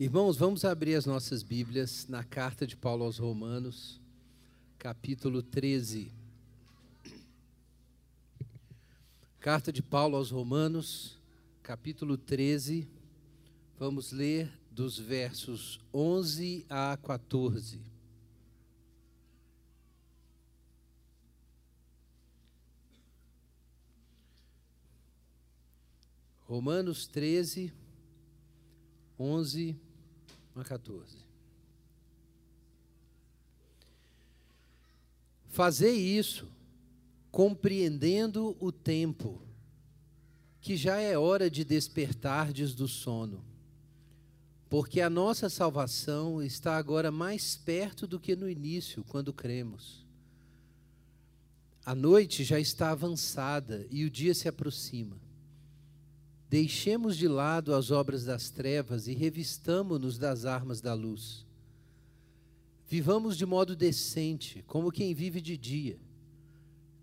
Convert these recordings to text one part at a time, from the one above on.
Irmãos, vamos abrir as nossas Bíblias na carta de Paulo aos Romanos, capítulo 13. Carta de Paulo aos Romanos, capítulo 13. Vamos ler dos versos 11 a 14. Romanos 13, 11 a 14. Fazei isso, compreendendo o tempo, que já é hora de despertardes do sono, porque a nossa salvação está agora mais perto do que no início, quando cremos. A noite já está avançada e o dia se aproxima. Deixemos de lado as obras das trevas e revistamo-nos das armas da luz. Vivamos de modo decente, como quem vive de dia,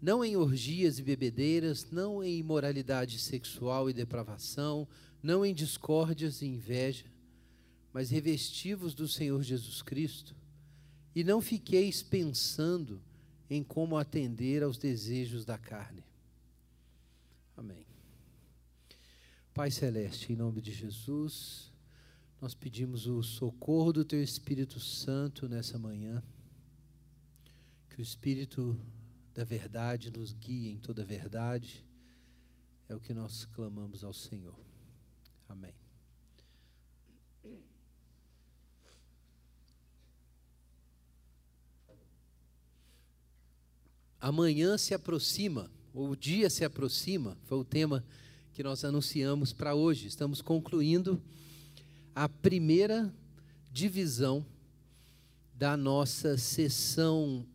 não em orgias e bebedeiras, não em imoralidade sexual e depravação, não em discórdias e inveja, mas revestivos do Senhor Jesus Cristo, e não fiqueis pensando em como atender aos desejos da carne. Amém. Pai Celeste, em nome de Jesus, nós pedimos o socorro do Teu Espírito Santo nessa manhã. Que o Espírito da verdade nos guie em toda a verdade. É o que nós clamamos ao Senhor. Amém. Amanhã se aproxima, ou o dia se aproxima, foi o tema que nós anunciamos para hoje. Estamos concluindo a primeira divisão da nossa sessão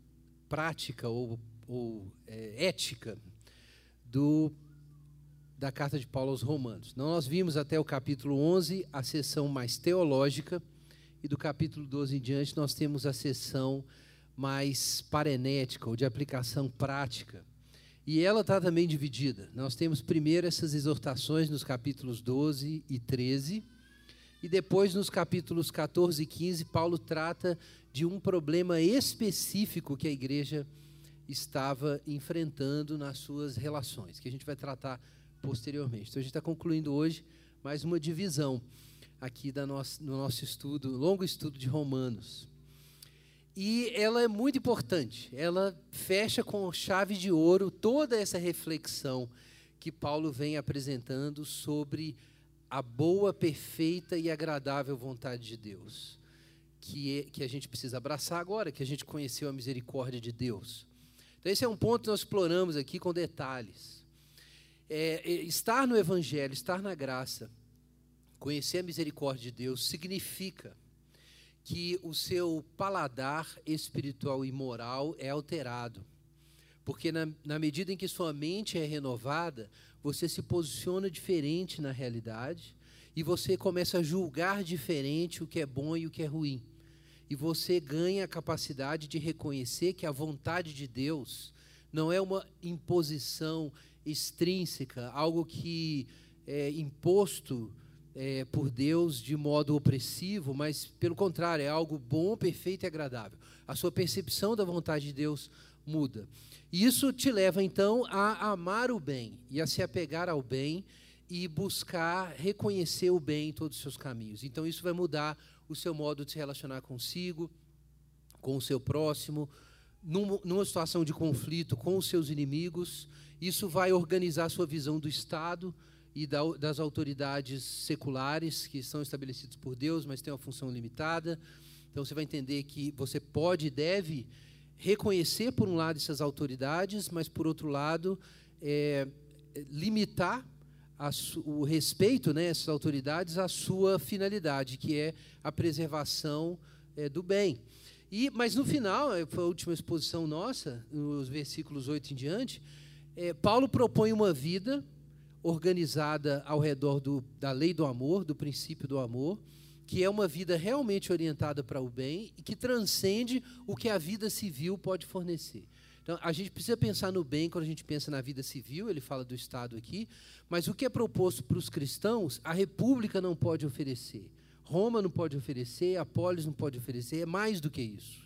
prática ou, ou é, ética do, da carta de Paulo aos Romanos. Então, nós vimos até o capítulo 11 a sessão mais teológica, e do capítulo 12 em diante nós temos a sessão mais parenética, ou de aplicação prática e ela está também dividida. Nós temos primeiro essas exortações nos capítulos 12 e 13, e depois nos capítulos 14 e 15, Paulo trata de um problema específico que a igreja estava enfrentando nas suas relações, que a gente vai tratar posteriormente. Então a gente está concluindo hoje mais uma divisão aqui da nosso, no nosso estudo, longo estudo de Romanos. E ela é muito importante. Ela fecha com chave de ouro toda essa reflexão que Paulo vem apresentando sobre a boa, perfeita e agradável vontade de Deus, que, é, que a gente precisa abraçar agora, que a gente conheceu a misericórdia de Deus. Então, esse é um ponto que nós exploramos aqui com detalhes. É, é estar no Evangelho, estar na graça, conhecer a misericórdia de Deus, significa que o seu paladar espiritual e moral é alterado. Porque na, na medida em que sua mente é renovada, você se posiciona diferente na realidade e você começa a julgar diferente o que é bom e o que é ruim. E você ganha a capacidade de reconhecer que a vontade de Deus não é uma imposição extrínseca, algo que é imposto é, por Deus de modo opressivo, mas pelo contrário, é algo bom, perfeito e agradável. A sua percepção da vontade de Deus muda. E isso te leva então a amar o bem e a se apegar ao bem e buscar reconhecer o bem em todos os seus caminhos. Então isso vai mudar o seu modo de se relacionar consigo, com o seu próximo, numa situação de conflito com os seus inimigos. Isso vai organizar a sua visão do Estado e das autoridades seculares que são estabelecidos por Deus, mas têm uma função limitada. Então você vai entender que você pode e deve reconhecer, por um lado, essas autoridades, mas, por outro lado, é, limitar o respeito né, essas autoridades à sua finalidade, que é a preservação é, do bem. E, mas no final, é, foi a última exposição nossa, nos versículos 8 em diante, é, Paulo propõe uma vida organizada ao redor do, da lei do amor, do princípio do amor, que é uma vida realmente orientada para o bem e que transcende o que a vida civil pode fornecer. Então, a gente precisa pensar no bem quando a gente pensa na vida civil, ele fala do Estado aqui, mas o que é proposto para os cristãos, a República não pode oferecer. Roma não pode oferecer, Apolis não pode oferecer, é mais do que isso.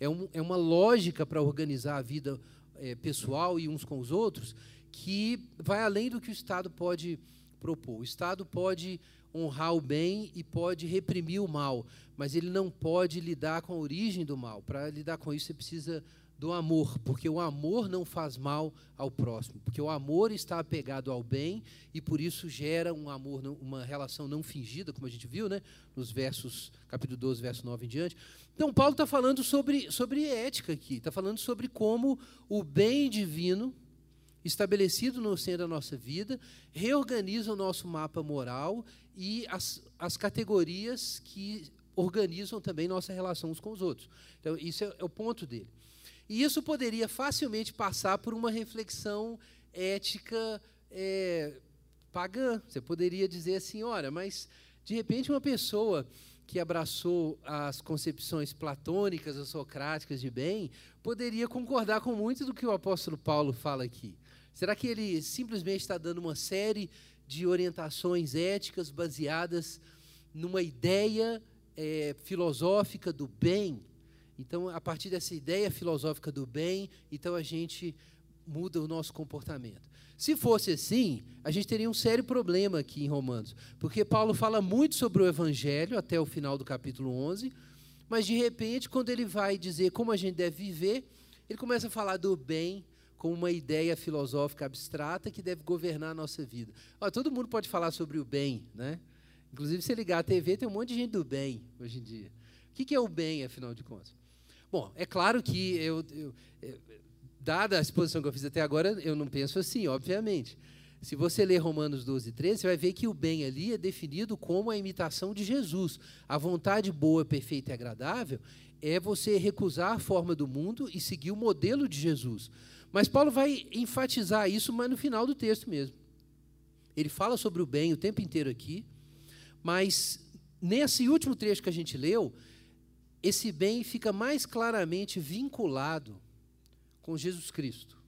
É, um, é uma lógica para organizar a vida é, pessoal e uns com os outros que vai além do que o Estado pode propor. O Estado pode honrar o bem e pode reprimir o mal, mas ele não pode lidar com a origem do mal. Para lidar com isso, você precisa do amor, porque o amor não faz mal ao próximo, porque o amor está apegado ao bem e por isso gera um amor, uma relação não fingida, como a gente viu, né, nos versos, capítulo 12, verso 9 em diante. Então, Paulo está falando sobre, sobre ética aqui, está falando sobre como o bem divino, estabelecido no centro da nossa vida, reorganiza o nosso mapa moral e as, as categorias que organizam também nossa relação uns com os outros. Então, isso é, é o ponto dele. E isso poderia facilmente passar por uma reflexão ética é, pagã. Você poderia dizer assim: olha, mas de repente uma pessoa que abraçou as concepções platônicas ou socráticas de bem poderia concordar com muito do que o apóstolo Paulo fala aqui. Será que ele simplesmente está dando uma série de orientações éticas baseadas numa ideia é, filosófica do bem? Então, a partir dessa ideia filosófica do bem, então a gente muda o nosso comportamento. Se fosse assim, a gente teria um sério problema aqui em Romanos, porque Paulo fala muito sobre o evangelho até o final do capítulo 11, mas de repente, quando ele vai dizer como a gente deve viver, ele começa a falar do bem como uma ideia filosófica abstrata que deve governar a nossa vida. Olha, todo mundo pode falar sobre o bem, né? Inclusive, se ligar à TV, tem um monte de gente do bem hoje em dia. O que é o bem, afinal de contas? Bom, é claro que eu, eu, eu, dada a exposição que eu fiz até agora, eu não penso assim, obviamente. Se você ler Romanos 12, 13, você vai ver que o bem ali é definido como a imitação de Jesus. A vontade boa, perfeita e agradável é você recusar a forma do mundo e seguir o modelo de Jesus. Mas Paulo vai enfatizar isso, mas no final do texto mesmo. Ele fala sobre o bem o tempo inteiro aqui, mas nesse último trecho que a gente leu, esse bem fica mais claramente vinculado com Jesus Cristo.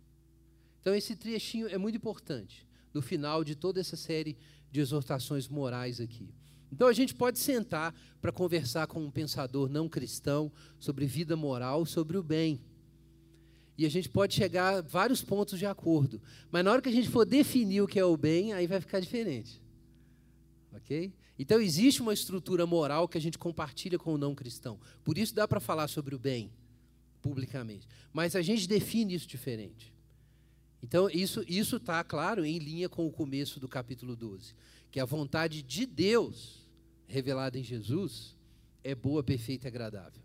Então, esse trechinho é muito importante no final de toda essa série de exortações morais aqui. Então, a gente pode sentar para conversar com um pensador não cristão sobre vida moral, sobre o bem. E a gente pode chegar a vários pontos de acordo. Mas na hora que a gente for definir o que é o bem, aí vai ficar diferente. Ok? Então, existe uma estrutura moral que a gente compartilha com o não cristão. Por isso dá para falar sobre o bem publicamente. Mas a gente define isso diferente. Então, isso está, claro, em linha com o começo do capítulo 12. Que a vontade de Deus, revelada em Jesus, é boa, perfeita e agradável.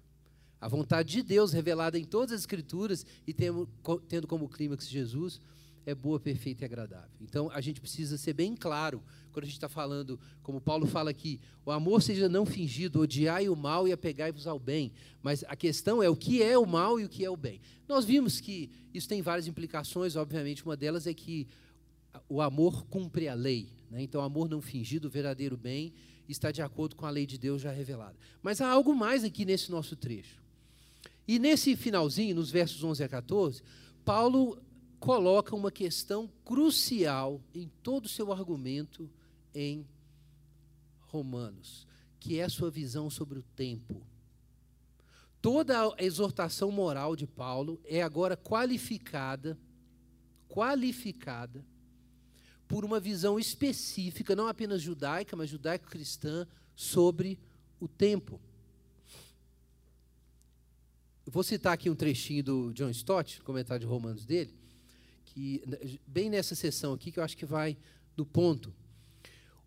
A vontade de Deus, revelada em todas as Escrituras e tendo, como clímax Jesus, é boa, perfeita e agradável. Então, a gente precisa ser bem claro quando a gente está falando, como Paulo fala aqui, o amor seja não fingido, odiai o mal e apegai-vos ao bem. Mas a questão é o que é o mal e o que é o bem. Nós vimos que isso tem várias implicações, obviamente, uma delas é que o amor cumpre a lei. Né? Então, o amor não fingido, o verdadeiro bem, está de acordo com a lei de Deus já revelada. Mas há algo mais aqui nesse nosso trecho. E nesse finalzinho, nos versos 11 a 14, Paulo coloca uma questão crucial em todo o seu argumento em Romanos, que é a sua visão sobre o tempo. Toda a exortação moral de Paulo é agora qualificada, qualificada por uma visão específica, não apenas judaica, mas judaico-cristã, sobre o tempo. Vou citar aqui um trechinho do John Stott, comentário de Romanos dele, que bem nessa sessão aqui que eu acho que vai do ponto.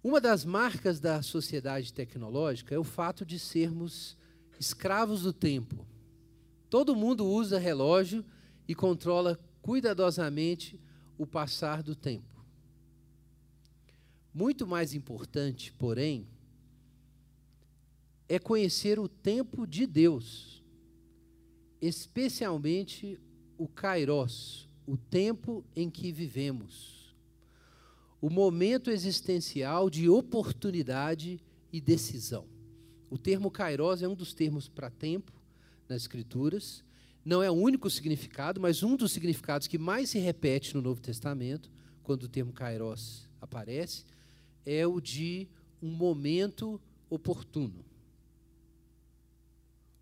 Uma das marcas da sociedade tecnológica é o fato de sermos escravos do tempo. Todo mundo usa relógio e controla cuidadosamente o passar do tempo. Muito mais importante, porém, é conhecer o tempo de Deus, especialmente o Kairos, o tempo em que vivemos, o momento existencial de oportunidade e decisão. O termo kairos é um dos termos para tempo nas Escrituras. Não é o único significado, mas um dos significados que mais se repete no Novo Testamento, quando o termo kairos aparece, é o de um momento oportuno.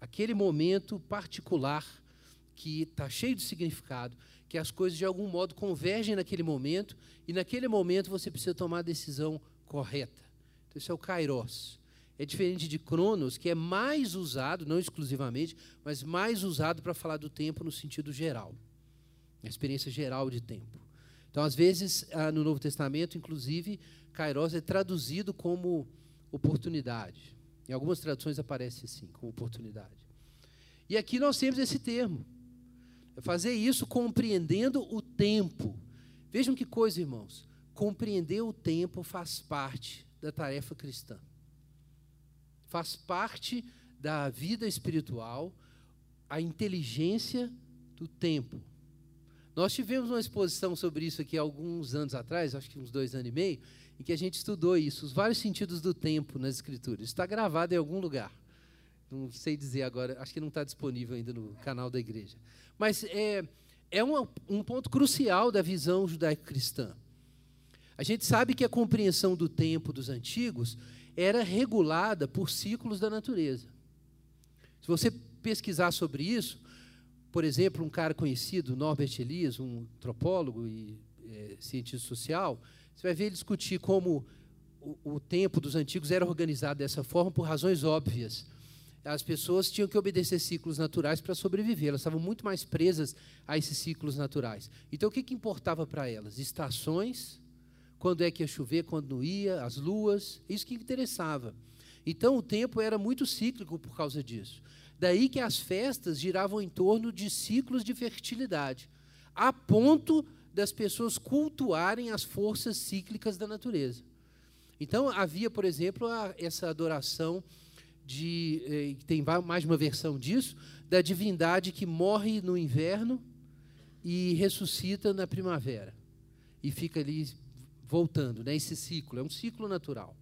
Aquele momento particular que está cheio de significado, que as coisas de algum modo convergem naquele momento e naquele momento você precisa tomar a decisão correta. Então, isso é o kairos. É diferente de Cronos, que é mais usado, não exclusivamente, mas mais usado para falar do tempo no sentido geral, a experiência geral de tempo. Então, às vezes, ah, no Novo Testamento, inclusive, kairos é traduzido como oportunidade. Em algumas traduções aparece assim, como oportunidade. E aqui nós temos esse termo. É fazer isso compreendendo o tempo. Vejam que coisa, irmãos. Compreender o tempo faz parte da tarefa cristã. Faz parte da vida espiritual a inteligência do tempo. Nós tivemos uma exposição sobre isso aqui alguns anos atrás, acho que uns dois anos e meio, em que a gente estudou isso, os vários sentidos do tempo nas Escrituras. Está gravado em algum lugar. Não sei dizer agora, acho que não está disponível ainda no canal da igreja. Mas é, é um, um ponto crucial da visão judaico-cristã. A gente sabe que a compreensão do tempo dos antigos era regulada por ciclos da natureza. Se você pesquisar sobre isso, por exemplo, um cara conhecido, Norbert Elias, um antropólogo e é, cientista social, você vai ver ele discutir como o, o tempo dos antigos era organizado dessa forma por razões óbvias. As pessoas tinham que obedecer ciclos naturais para sobreviver, elas estavam muito mais presas a esses ciclos naturais. Então, o que, que importava para elas? Estações, quando é que ia chover, quando não ia, as luas, isso que interessava. Então, o tempo era muito cíclico por causa disso. Daí que as festas giravam em torno de ciclos de fertilidade, a ponto das pessoas cultuarem as forças cíclicas da natureza. Então, havia, por exemplo, a, essa adoração de. Eh, tem mais uma versão disso, da divindade que morre no inverno e ressuscita na primavera. E fica ali voltando, né, esse ciclo. É um ciclo natural.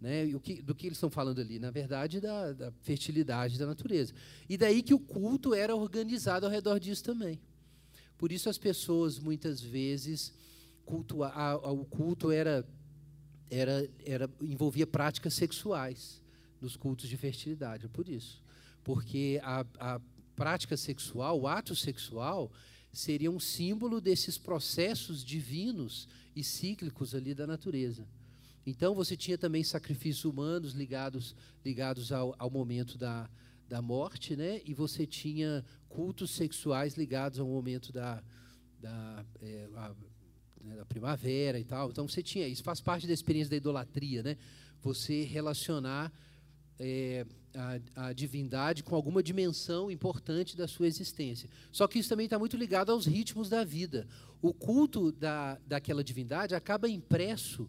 Né? Que, do que eles estão falando ali? Na verdade, da, da fertilidade da natureza. E daí que o culto era organizado ao redor disso também. Por isso as pessoas muitas vezes o culto era, era, era envolvia práticas sexuais nos cultos de fertilidade. É por isso, porque a, a prática sexual, o ato sexual, seria um símbolo desses processos divinos e cíclicos ali da natureza. Então você tinha também sacrifícios humanos ligados ligados ao, ao momento da, da morte, né? E você tinha cultos sexuais ligados ao momento da, da, é, a, né, da primavera e tal. Então você tinha isso, faz parte da experiência da idolatria, né? Você relacionar é, a, a, divindade com alguma dimensão importante da sua existência. Só que isso também está muito ligado aos ritmos da vida. O culto da, daquela divindade acaba impresso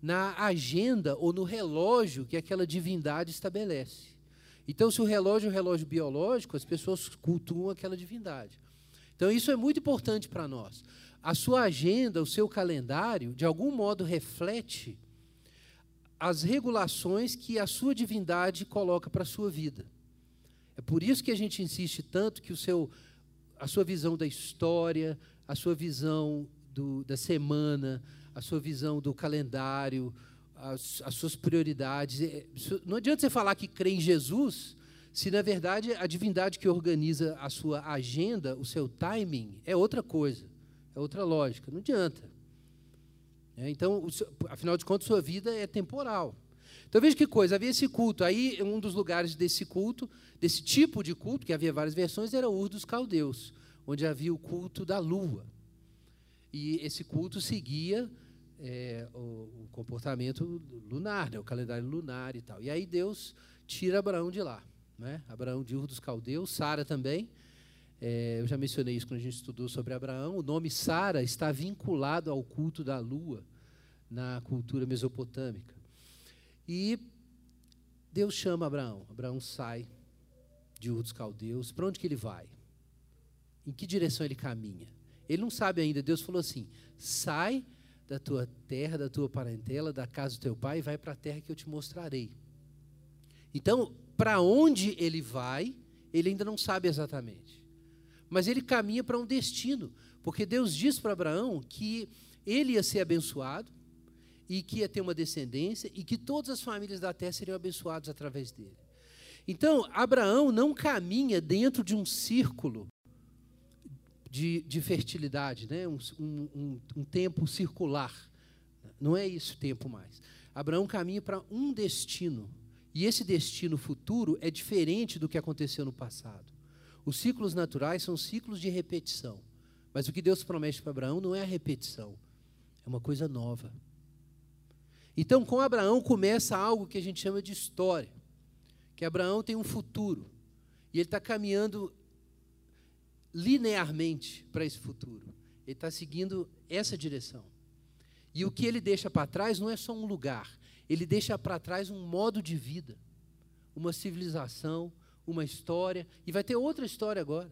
na agenda ou no relógio que aquela divindade estabelece. Então, se o relógio é um relógio biológico, as pessoas cultuam aquela divindade. Então, isso é muito importante para nós. A sua agenda, o seu calendário, de algum modo reflete as regulações que a sua divindade coloca para a sua vida. É por isso que a gente insiste tanto que o seu, a sua visão da história, a sua visão do, da semana, a sua visão do calendário, as, as suas prioridades. É, não adianta você falar que crê em Jesus, se na verdade a divindade que organiza a sua agenda, o seu timing, é outra coisa, é outra lógica. Não adianta. É, então, afinal de contas, sua vida é temporal. Então veja que coisa, havia esse culto. Aí, um dos lugares desse culto, desse tipo de culto, que havia várias versões, era Ur dos Caldeus, onde havia o culto da lua. E esse culto seguia é, o, o, comportamento lunar, né, o calendário lunar e tal. E aí Deus tira Abraão de lá. Né? Abraão de Ur dos Caldeus, Sara também. É, eu já mencionei isso quando a gente estudou sobre Abraão. O nome Sara está vinculado ao culto da lua na cultura mesopotâmica. E Deus chama Abraão. Abraão sai de Ur dos Caldeus. Para onde que ele vai? Em que direção ele caminha? Ele não sabe ainda. Deus falou assim: sai da tua terra, da tua parentela, da casa do teu pai, vai para a terra que eu te mostrarei. Então, para onde ele vai, ele ainda não sabe exatamente. Mas ele caminha para um destino, porque Deus diz para Abraão que ele ia ser abençoado e que ia ter uma descendência e que todas as famílias da terra seriam abençoadas através dele. Então, Abraão não caminha dentro de um círculo de, de fertilidade, né? um, um, um tempo circular. Não é isso tempo mais. Abraão caminha para um destino. E esse destino futuro é diferente do que aconteceu no passado. Os ciclos naturais são ciclos de repetição. Mas o que Deus promete para Abraão não é a repetição, é uma coisa nova. Então, com Abraão começa algo que a gente chama de história. Que Abraão tem um futuro. E ele está caminhando linearmente para esse futuro. Ele está seguindo essa direção. E o que ele deixa para trás não é só um lugar, ele deixa para trás um modo de vida, uma civilização, uma história, e vai ter outra história agora.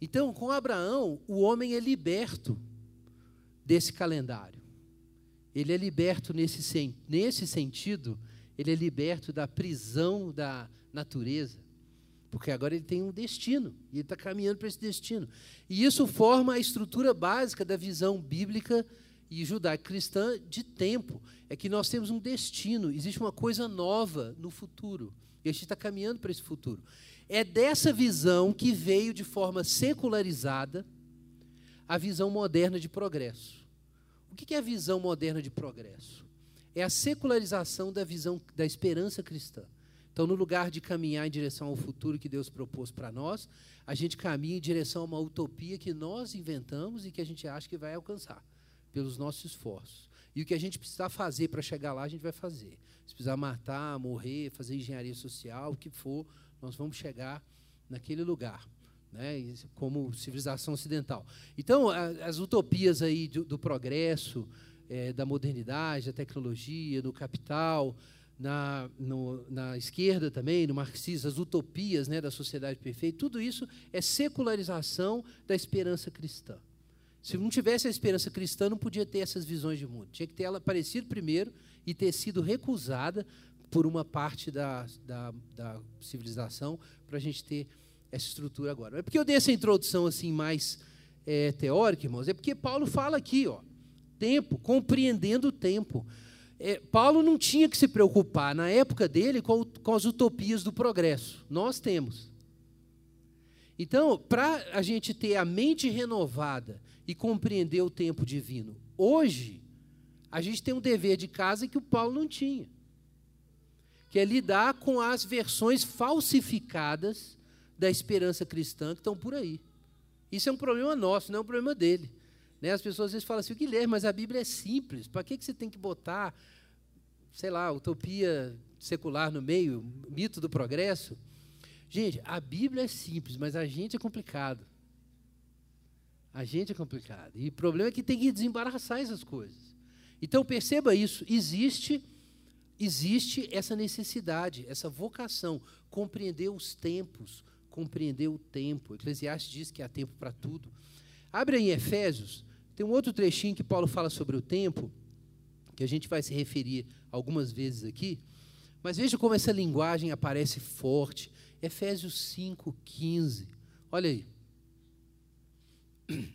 Então, com Abraão, o homem é liberto desse calendário. Ele é liberto nesse, nesse sentido, ele é liberto da prisão da natureza. Porque agora ele tem um destino, e ele está caminhando para esse destino. E isso forma a estrutura básica da visão bíblica e judaico-cristã de tempo. É que nós temos um destino, existe uma coisa nova no futuro. E a gente está caminhando para esse futuro. É dessa visão que veio de forma secularizada a visão moderna de progresso. O que é a visão moderna de progresso? É a secularização da visão da esperança cristã. Então, no lugar de caminhar em direção ao futuro que Deus propôs para nós, a gente caminha em direção a uma utopia que nós inventamos e que a gente acha que vai alcançar pelos nossos esforços. E o que a gente precisar fazer para chegar lá, a gente vai fazer. Se precisar matar, morrer, fazer engenharia social, o que for, nós vamos chegar naquele lugar. Né, como civilização ocidental. Então, as utopias aí do, do progresso, é, da modernidade, da tecnologia, do capital, na, no, na esquerda também, no marxismo, as utopias né, da sociedade perfeita, tudo isso é secularização da esperança cristã. Se não tivesse a esperança cristã, não podia ter essas visões de mundo. Tinha que ter ela aparecido primeiro e ter sido recusada por uma parte da, da, da civilização para a gente ter essa estrutura agora. Mas porque eu dei essa introdução assim mais é, teórica, irmãos? É porque Paulo fala aqui, ó, tempo, compreendendo o tempo é, Paulo não tinha que se preocupar, na época dele, com, com as utopias do progresso. Nós temos. Então, para a gente ter a mente renovada e compreender o tempo divino, hoje, a gente tem um dever de casa que o Paulo não tinha, que é lidar com as versões falsificadas da esperança cristã que estão por aí. Isso é um problema nosso, não é um problema dele. Né? As pessoas às vezes falam assim, Guilherme, mas a Bíblia é simples, para que, que você tem que botar, sei lá, utopia secular no meio, mito do progresso? Gente, a Bíblia é simples, mas a gente é complicado. A gente é complicado. E o problema é que tem que desembaraçar essas coisas. Então perceba isso, existe existe essa necessidade, essa vocação, compreender os tempos, compreender o tempo. Eclesiastes diz que há tempo para tudo. Abre em Efésios, tem um outro trechinho que Paulo fala sobre o tempo, que a gente vai se referir algumas vezes aqui, mas veja como essa linguagem aparece forte. Efésios 5,15. Olha aí.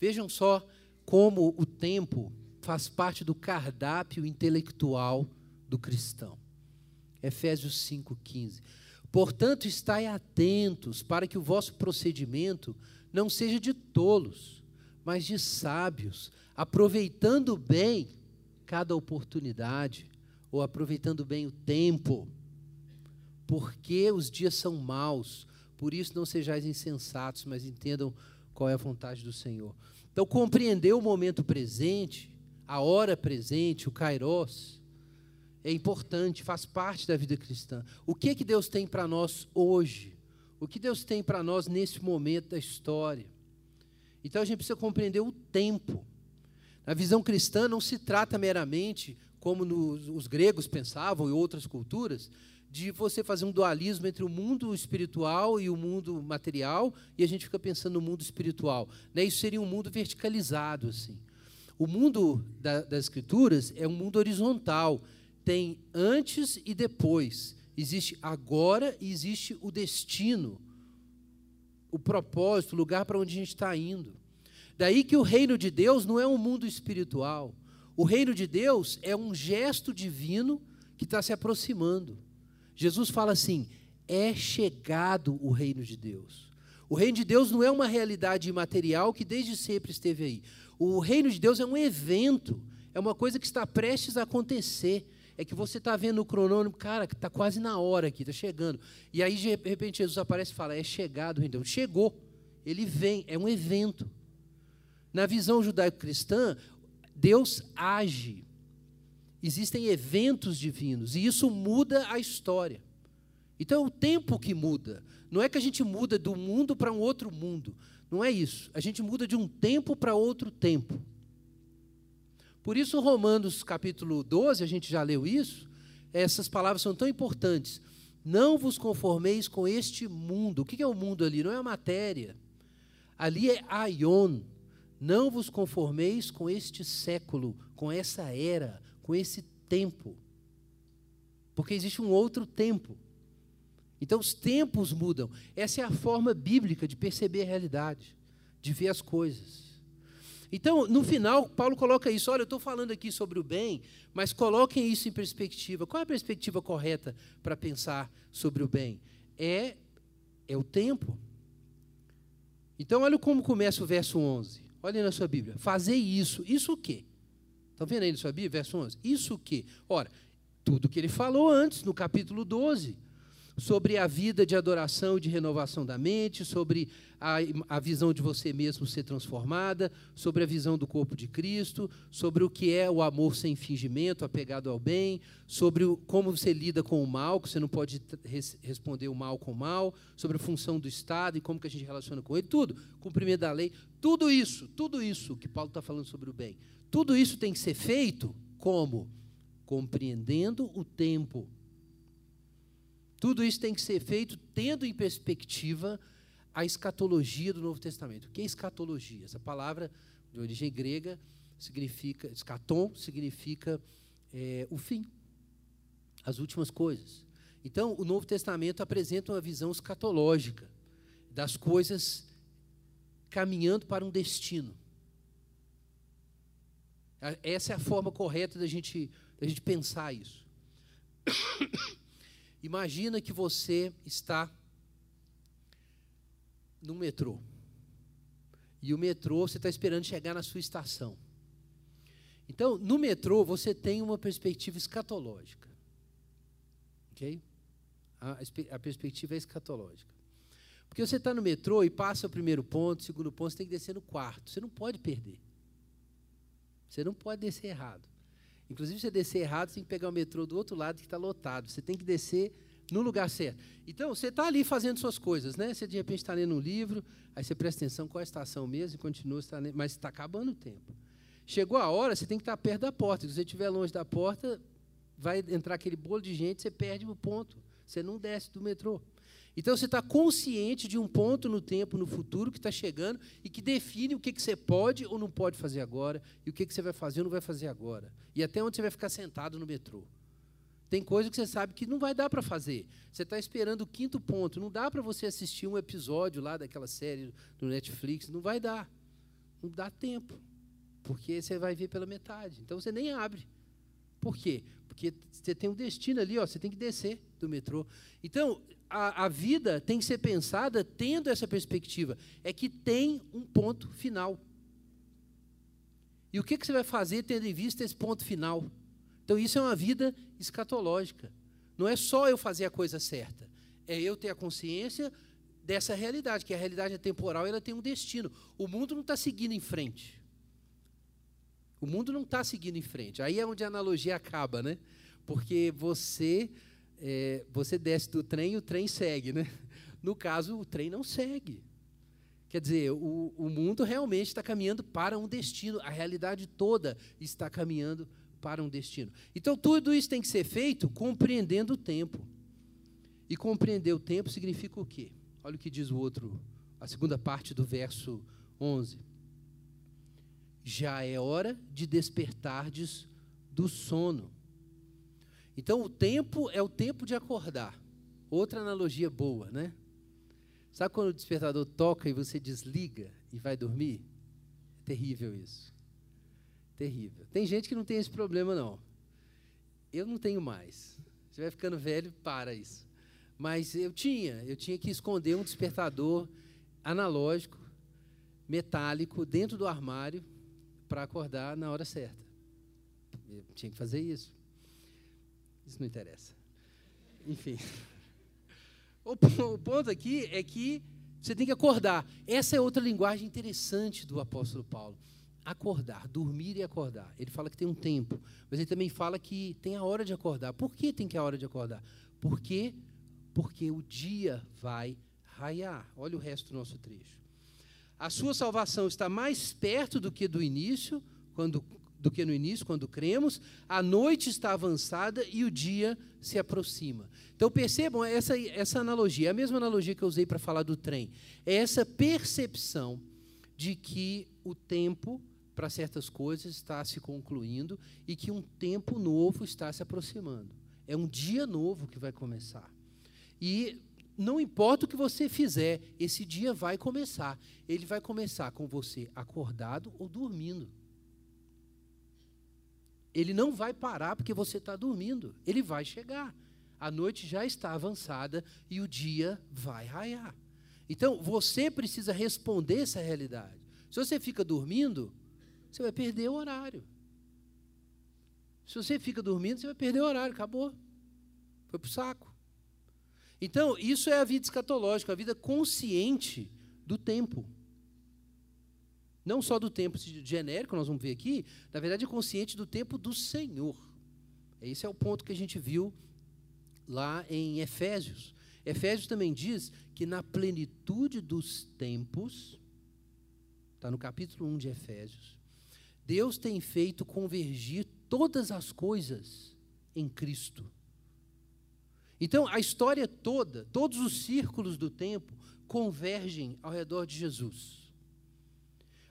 Vejam só como o tempo faz parte do cardápio intelectual do cristão. Efésios 5,15. Portanto, estai atentos para que o vosso procedimento não seja de tolos mas de sábios, aproveitando bem cada oportunidade, ou aproveitando bem o tempo, porque os dias são maus, por isso não sejais insensatos, mas entendam qual é a vontade do Senhor. Então, compreender o momento presente, a hora presente, o kairos, é importante, faz parte da vida cristã. O que que Deus tem para nós hoje? O que Deus tem para nós nesse momento da história? Então a gente precisa compreender o tempo. Na visão cristã não se trata meramente, como nos, os gregos pensavam e outras culturas, de você fazer um dualismo entre o mundo espiritual e o mundo material, e a gente fica pensando no mundo espiritual. Né? Isso seria um mundo verticalizado. assim. O mundo da, das escrituras é um mundo horizontal. Tem antes e depois. Existe agora e existe o destino o propósito, o lugar para onde a gente está indo. Daí que o reino de Deus não é um mundo espiritual. O reino de Deus é um gesto divino que está se aproximando. Jesus fala assim: é chegado o reino de Deus. O reino de Deus não é uma realidade imaterial que desde sempre esteve aí. O reino de Deus é um evento, é uma coisa que está prestes a acontecer. É que você está vendo o cronômetro, cara, que está quase na hora aqui, está chegando. E aí, de repente, Jesus aparece e fala: é chegado o reino de Deus. Chegou, ele vem, é um evento. Na visão judaico-cristã, Deus age. Existem eventos divinos e isso muda a história. Então é o tempo que muda. Não é que a gente muda do mundo para um outro mundo. Não é isso. A gente muda de um tempo para outro tempo. Por isso, Romanos capítulo 12, a gente já leu isso, essas palavras são tão importantes. Não vos conformeis com este mundo. O que é o mundo ali? Não é a matéria. Ali é aion. Não vos conformeis com este século, com essa era, com esse tempo. Porque existe um outro tempo. Então os tempos mudam. Essa é a forma bíblica de perceber a realidade, de ver as coisas. Então, no final, Paulo coloca isso. Olha, eu estou falando aqui sobre o bem, mas coloquem isso em perspectiva. Qual é a perspectiva correta para pensar sobre o bem? É, é o tempo. Então, olha como começa o verso 11. Olha na sua Bíblia. Fazer isso. Isso o quê? Estão vendo aí na sua Bíblia, verso 11? Isso o quê? Ora, tudo que ele falou antes, no capítulo 12 sobre a vida de adoração e de renovação da mente, sobre a, a visão de você mesmo ser transformada, sobre a visão do corpo de Cristo, sobre o que é o amor sem fingimento, apegado ao bem, sobre o, como você lida com o mal, que você não pode res, responder o mal com o mal, sobre a função do Estado e como que a gente relaciona com ele, tudo, cumprimento da lei, tudo isso, tudo isso que Paulo está falando sobre o bem, tudo isso tem que ser feito como? Compreendendo o tempo tudo isso tem que ser feito tendo em perspectiva a escatologia do Novo Testamento. O que é escatologia? Essa palavra de origem grega significa, escatom significa é, o fim, as últimas coisas. Então, o Novo Testamento apresenta uma visão escatológica das coisas caminhando para um destino. Essa é a forma correta da gente, da gente pensar isso. Imagina que você está no metrô. E o metrô, você está esperando chegar na sua estação. Então, no metrô, você tem uma perspectiva escatológica. Ok? A, a perspectiva é escatológica. Porque você está no metrô e passa o primeiro ponto, o segundo ponto, você tem que descer no quarto. Você não pode perder. Você não pode descer errado. Inclusive, você descer errado, você tem que pegar o metrô do outro lado que está lotado. Você tem que descer no lugar certo. Então, você está ali fazendo suas coisas, né? Você de repente está lendo um livro, aí você presta atenção qual é a estação mesmo e continua, tá mas está acabando o tempo. Chegou a hora, você tem que estar perto da porta. Se você estiver longe da porta, vai entrar aquele bolo de gente, você perde o ponto. Você não desce do metrô. Então você está consciente de um ponto no tempo, no futuro, que está chegando e que define o que, que você pode ou não pode fazer agora, e o que, que você vai fazer ou não vai fazer agora. E até onde você vai ficar sentado no metrô. Tem coisa que você sabe que não vai dar para fazer. Você está esperando o quinto ponto. Não dá para você assistir um episódio lá daquela série do Netflix. Não vai dar. Não dá tempo. Porque você vai ver pela metade. Então você nem abre. Por quê? Porque você tem um destino ali, ó, você tem que descer do metrô. Então, a, a vida tem que ser pensada tendo essa perspectiva. É que tem um ponto final. E o que, que você vai fazer tendo em vista esse ponto final? Então, isso é uma vida escatológica. Não é só eu fazer a coisa certa. É eu ter a consciência dessa realidade, que a realidade é temporal ela tem um destino. O mundo não está seguindo em frente. O mundo não está seguindo em frente. Aí é onde a analogia acaba, né? Porque você é, você desce do trem e o trem segue, né? No caso, o trem não segue. Quer dizer, o, o mundo realmente está caminhando para um destino, a realidade toda está caminhando para um destino. Então, tudo isso tem que ser feito compreendendo o tempo. E compreender o tempo significa o quê? Olha o que diz o outro, a segunda parte do verso 11. Já é hora de despertardes do sono então, o tempo é o tempo de acordar. Outra analogia boa, né? Sabe quando o despertador toca e você desliga e vai dormir? É terrível isso. Terrível. Tem gente que não tem esse problema, não. Eu não tenho mais. Você vai ficando velho, para isso. Mas eu tinha, eu tinha que esconder um despertador analógico, metálico, dentro do armário, para acordar na hora certa. Eu tinha que fazer isso. Isso não interessa. Enfim. O, ponto aqui é que você tem que acordar. Essa é outra linguagem interessante do apóstolo Paulo. Acordar, dormir e acordar. Ele fala que tem um tempo, mas ele também fala que tem a hora de acordar. Por que tem que a hora de acordar? Porque porque o dia vai raiar. Olha o resto do nosso trecho. A sua salvação está mais perto do que do início, quando do que no início, quando cremos, a noite está avançada e o dia se aproxima. Então percebam essa, essa analogia, é a mesma analogia que eu usei para falar do trem. É essa percepção de que o tempo para certas coisas está se concluindo e que um tempo novo está se aproximando. É um dia novo que vai começar. E não importa o que você fizer, esse dia vai começar. Ele vai começar com você acordado ou dormindo. Ele não vai parar porque você está dormindo. Ele vai chegar. A noite já está avançada e o dia vai raiar. Então, você precisa responder essa realidade. Se você fica dormindo, você vai perder o horário. Se você fica dormindo, você vai perder o horário, acabou. Foi para o saco. Então, isso é a vida escatológica, a vida consciente do tempo. Não só do tempo genérico, nós vamos ver aqui, na verdade é consciente do tempo do Senhor. Esse é o ponto que a gente viu lá em Efésios. Efésios também diz que na plenitude dos tempos, está no capítulo 1 de Efésios, Deus tem feito convergir todas as coisas em Cristo. Então, a história toda, todos os círculos do tempo, convergem ao redor de Jesus.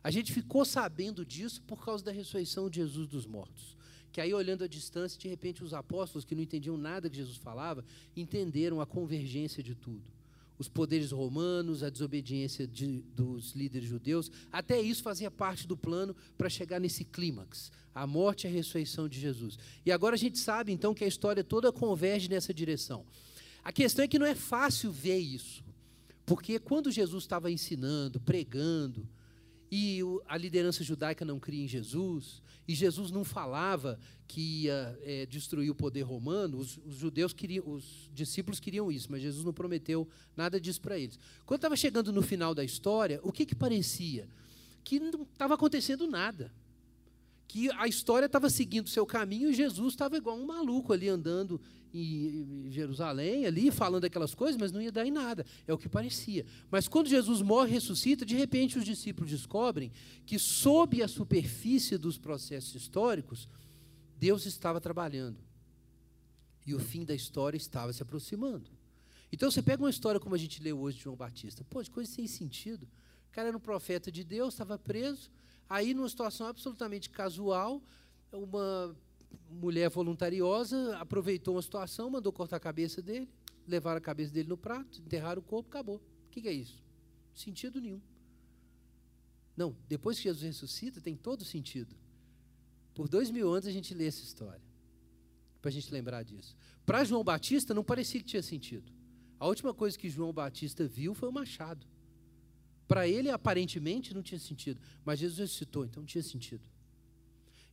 A gente ficou sabendo disso por causa da ressurreição de Jesus dos mortos. Que aí, olhando à distância, de repente, os apóstolos que não entendiam nada que Jesus falava, entenderam a convergência de tudo. Os poderes romanos, a desobediência de, dos líderes judeus, até isso fazia parte do plano para chegar nesse clímax, a morte e a ressurreição de Jesus. E agora a gente sabe, então, que a história toda converge nessa direção. A questão é que não é fácil ver isso, porque quando Jesus estava ensinando, pregando, e a liderança judaica não cria em Jesus, e Jesus não falava que ia é, destruir o poder romano, os, os, judeus queriam, os discípulos queriam isso, mas Jesus não prometeu nada disso para eles. Quando estava chegando no final da história, o que, que parecia? Que não estava acontecendo nada. Que a história estava seguindo o seu caminho e Jesus estava igual um maluco ali andando em Jerusalém, ali, falando aquelas coisas, mas não ia dar em nada. É o que parecia. Mas quando Jesus morre e ressuscita, de repente os discípulos descobrem que, sob a superfície dos processos históricos, Deus estava trabalhando. E o fim da história estava se aproximando. Então você pega uma história como a gente leu hoje de João Batista. Pô, de coisa sem sentido. O cara era um profeta de Deus, estava preso. Aí, numa situação absolutamente casual, uma mulher voluntariosa aproveitou uma situação, mandou cortar a cabeça dele, levaram a cabeça dele no prato, enterraram o corpo, acabou. O que, é isso? Sentido nenhum. Não, depois que Jesus ressuscita, tem todo sentido. Por dois mil anos a gente lê essa história, para a gente lembrar disso. Para João Batista, não parecia que tinha sentido. A última coisa que João Batista viu foi o machado. Para ele, aparentemente, não tinha sentido. Mas Jesus ressuscitou, então tinha sentido.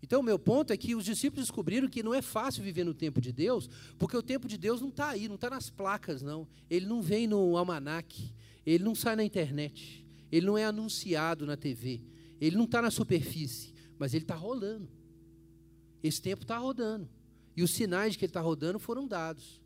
Então, o meu ponto é que os discípulos descobriram que não é fácil viver no tempo de Deus, porque o tempo de Deus não está aí, não está nas placas, não. Ele não vem no almanac, ele não sai na internet, ele não é anunciado na TV, ele não está na superfície, mas ele está rolando. Esse tempo está rodando. E os sinais de que ele está rodando foram dados.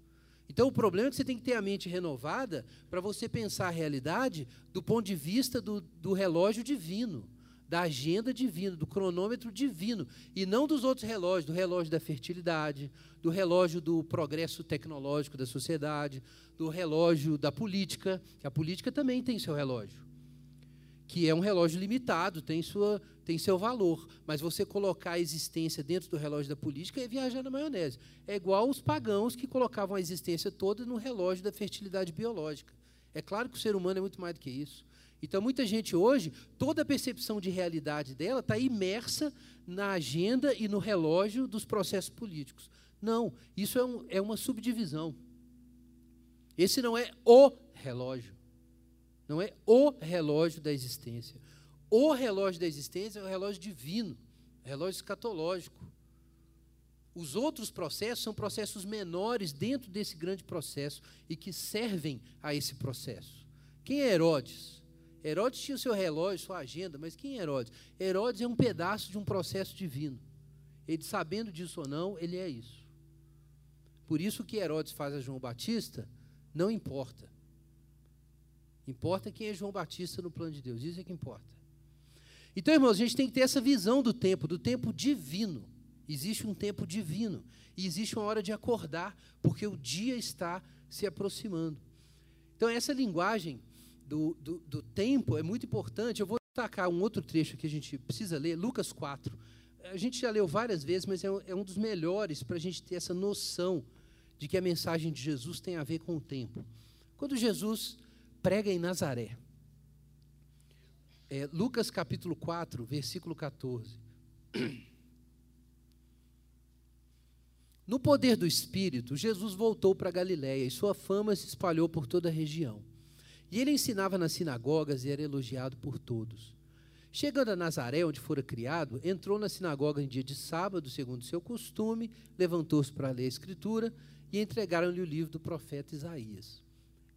Então, o problema é que você tem que ter a mente renovada para você pensar a realidade do ponto de vista do, do relógio divino da agenda divina, do cronômetro divino, e não dos outros relógios, do relógio da fertilidade, do relógio do progresso tecnológico da sociedade, do relógio da política, que a política também tem seu relógio, que é um relógio limitado, tem, sua, tem seu valor, mas você colocar a existência dentro do relógio da política é viajar na maionese. É igual os pagãos que colocavam a existência toda no relógio da fertilidade biológica. É claro que o ser humano é muito mais do que isso. Então, muita gente hoje, toda a percepção de realidade dela está imersa na agenda e no relógio dos processos políticos. Não, isso é, um, é uma subdivisão. Esse não é o relógio. Não é o relógio da existência. O relógio da existência é o relógio divino, o relógio escatológico. Os outros processos são processos menores dentro desse grande processo e que servem a esse processo. Quem é Herodes? Herodes tinha o seu relógio, sua agenda, mas quem é Herodes? Herodes é um pedaço de um processo divino. Ele, sabendo disso ou não, ele é isso. Por isso que Herodes faz a João Batista, não importa. Importa quem é João Batista no plano de Deus, isso é que importa. Então, irmãos, a gente tem que ter essa visão do tempo, do tempo divino. Existe um tempo divino e existe uma hora de acordar, porque o dia está se aproximando. Então, essa linguagem do, do, do tempo é muito importante. Eu vou destacar um outro trecho que a gente precisa ler, Lucas 4. A gente já leu várias vezes, mas é um, é um dos melhores para a gente ter essa noção de que a mensagem de Jesus tem a ver com o tempo. Quando Jesus prega em Nazaré. É, Lucas capítulo 4, versículo 14. No poder do Espírito, Jesus voltou para Galiléia e sua fama se espalhou por toda a região. E ele ensinava nas sinagogas e era elogiado por todos. Chegando a Nazaré, onde fora criado, entrou na sinagoga em dia de sábado, segundo seu costume, levantou-se para ler a Escritura e entregaram-lhe o livro do profeta Isaías.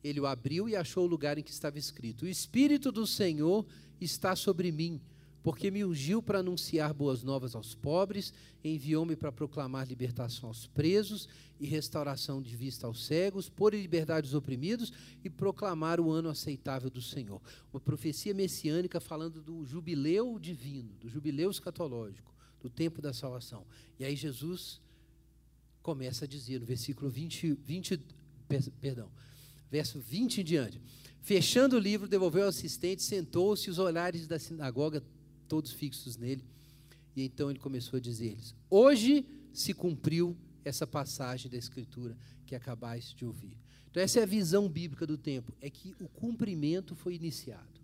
Ele o abriu e achou o lugar em que estava escrito: O Espírito do Senhor está sobre mim, porque me ungiu para anunciar boas novas aos pobres, enviou-me para proclamar libertação aos presos e restauração de vista aos cegos, pôr em liberdade os oprimidos e proclamar o ano aceitável do Senhor. Uma profecia messiânica falando do jubileu divino, do jubileu escatológico, do tempo da salvação. E aí Jesus começa a dizer no versículo 20, 20 perdão, verso 20 em diante. Fechando o livro, devolveu ao assistente, sentou-se, os olhares da sinagoga todos fixos nele. E então ele começou a dizer-lhes: Hoje se cumpriu essa passagem da Escritura que acabais de ouvir. Então, essa é a visão bíblica do tempo: é que o cumprimento foi iniciado.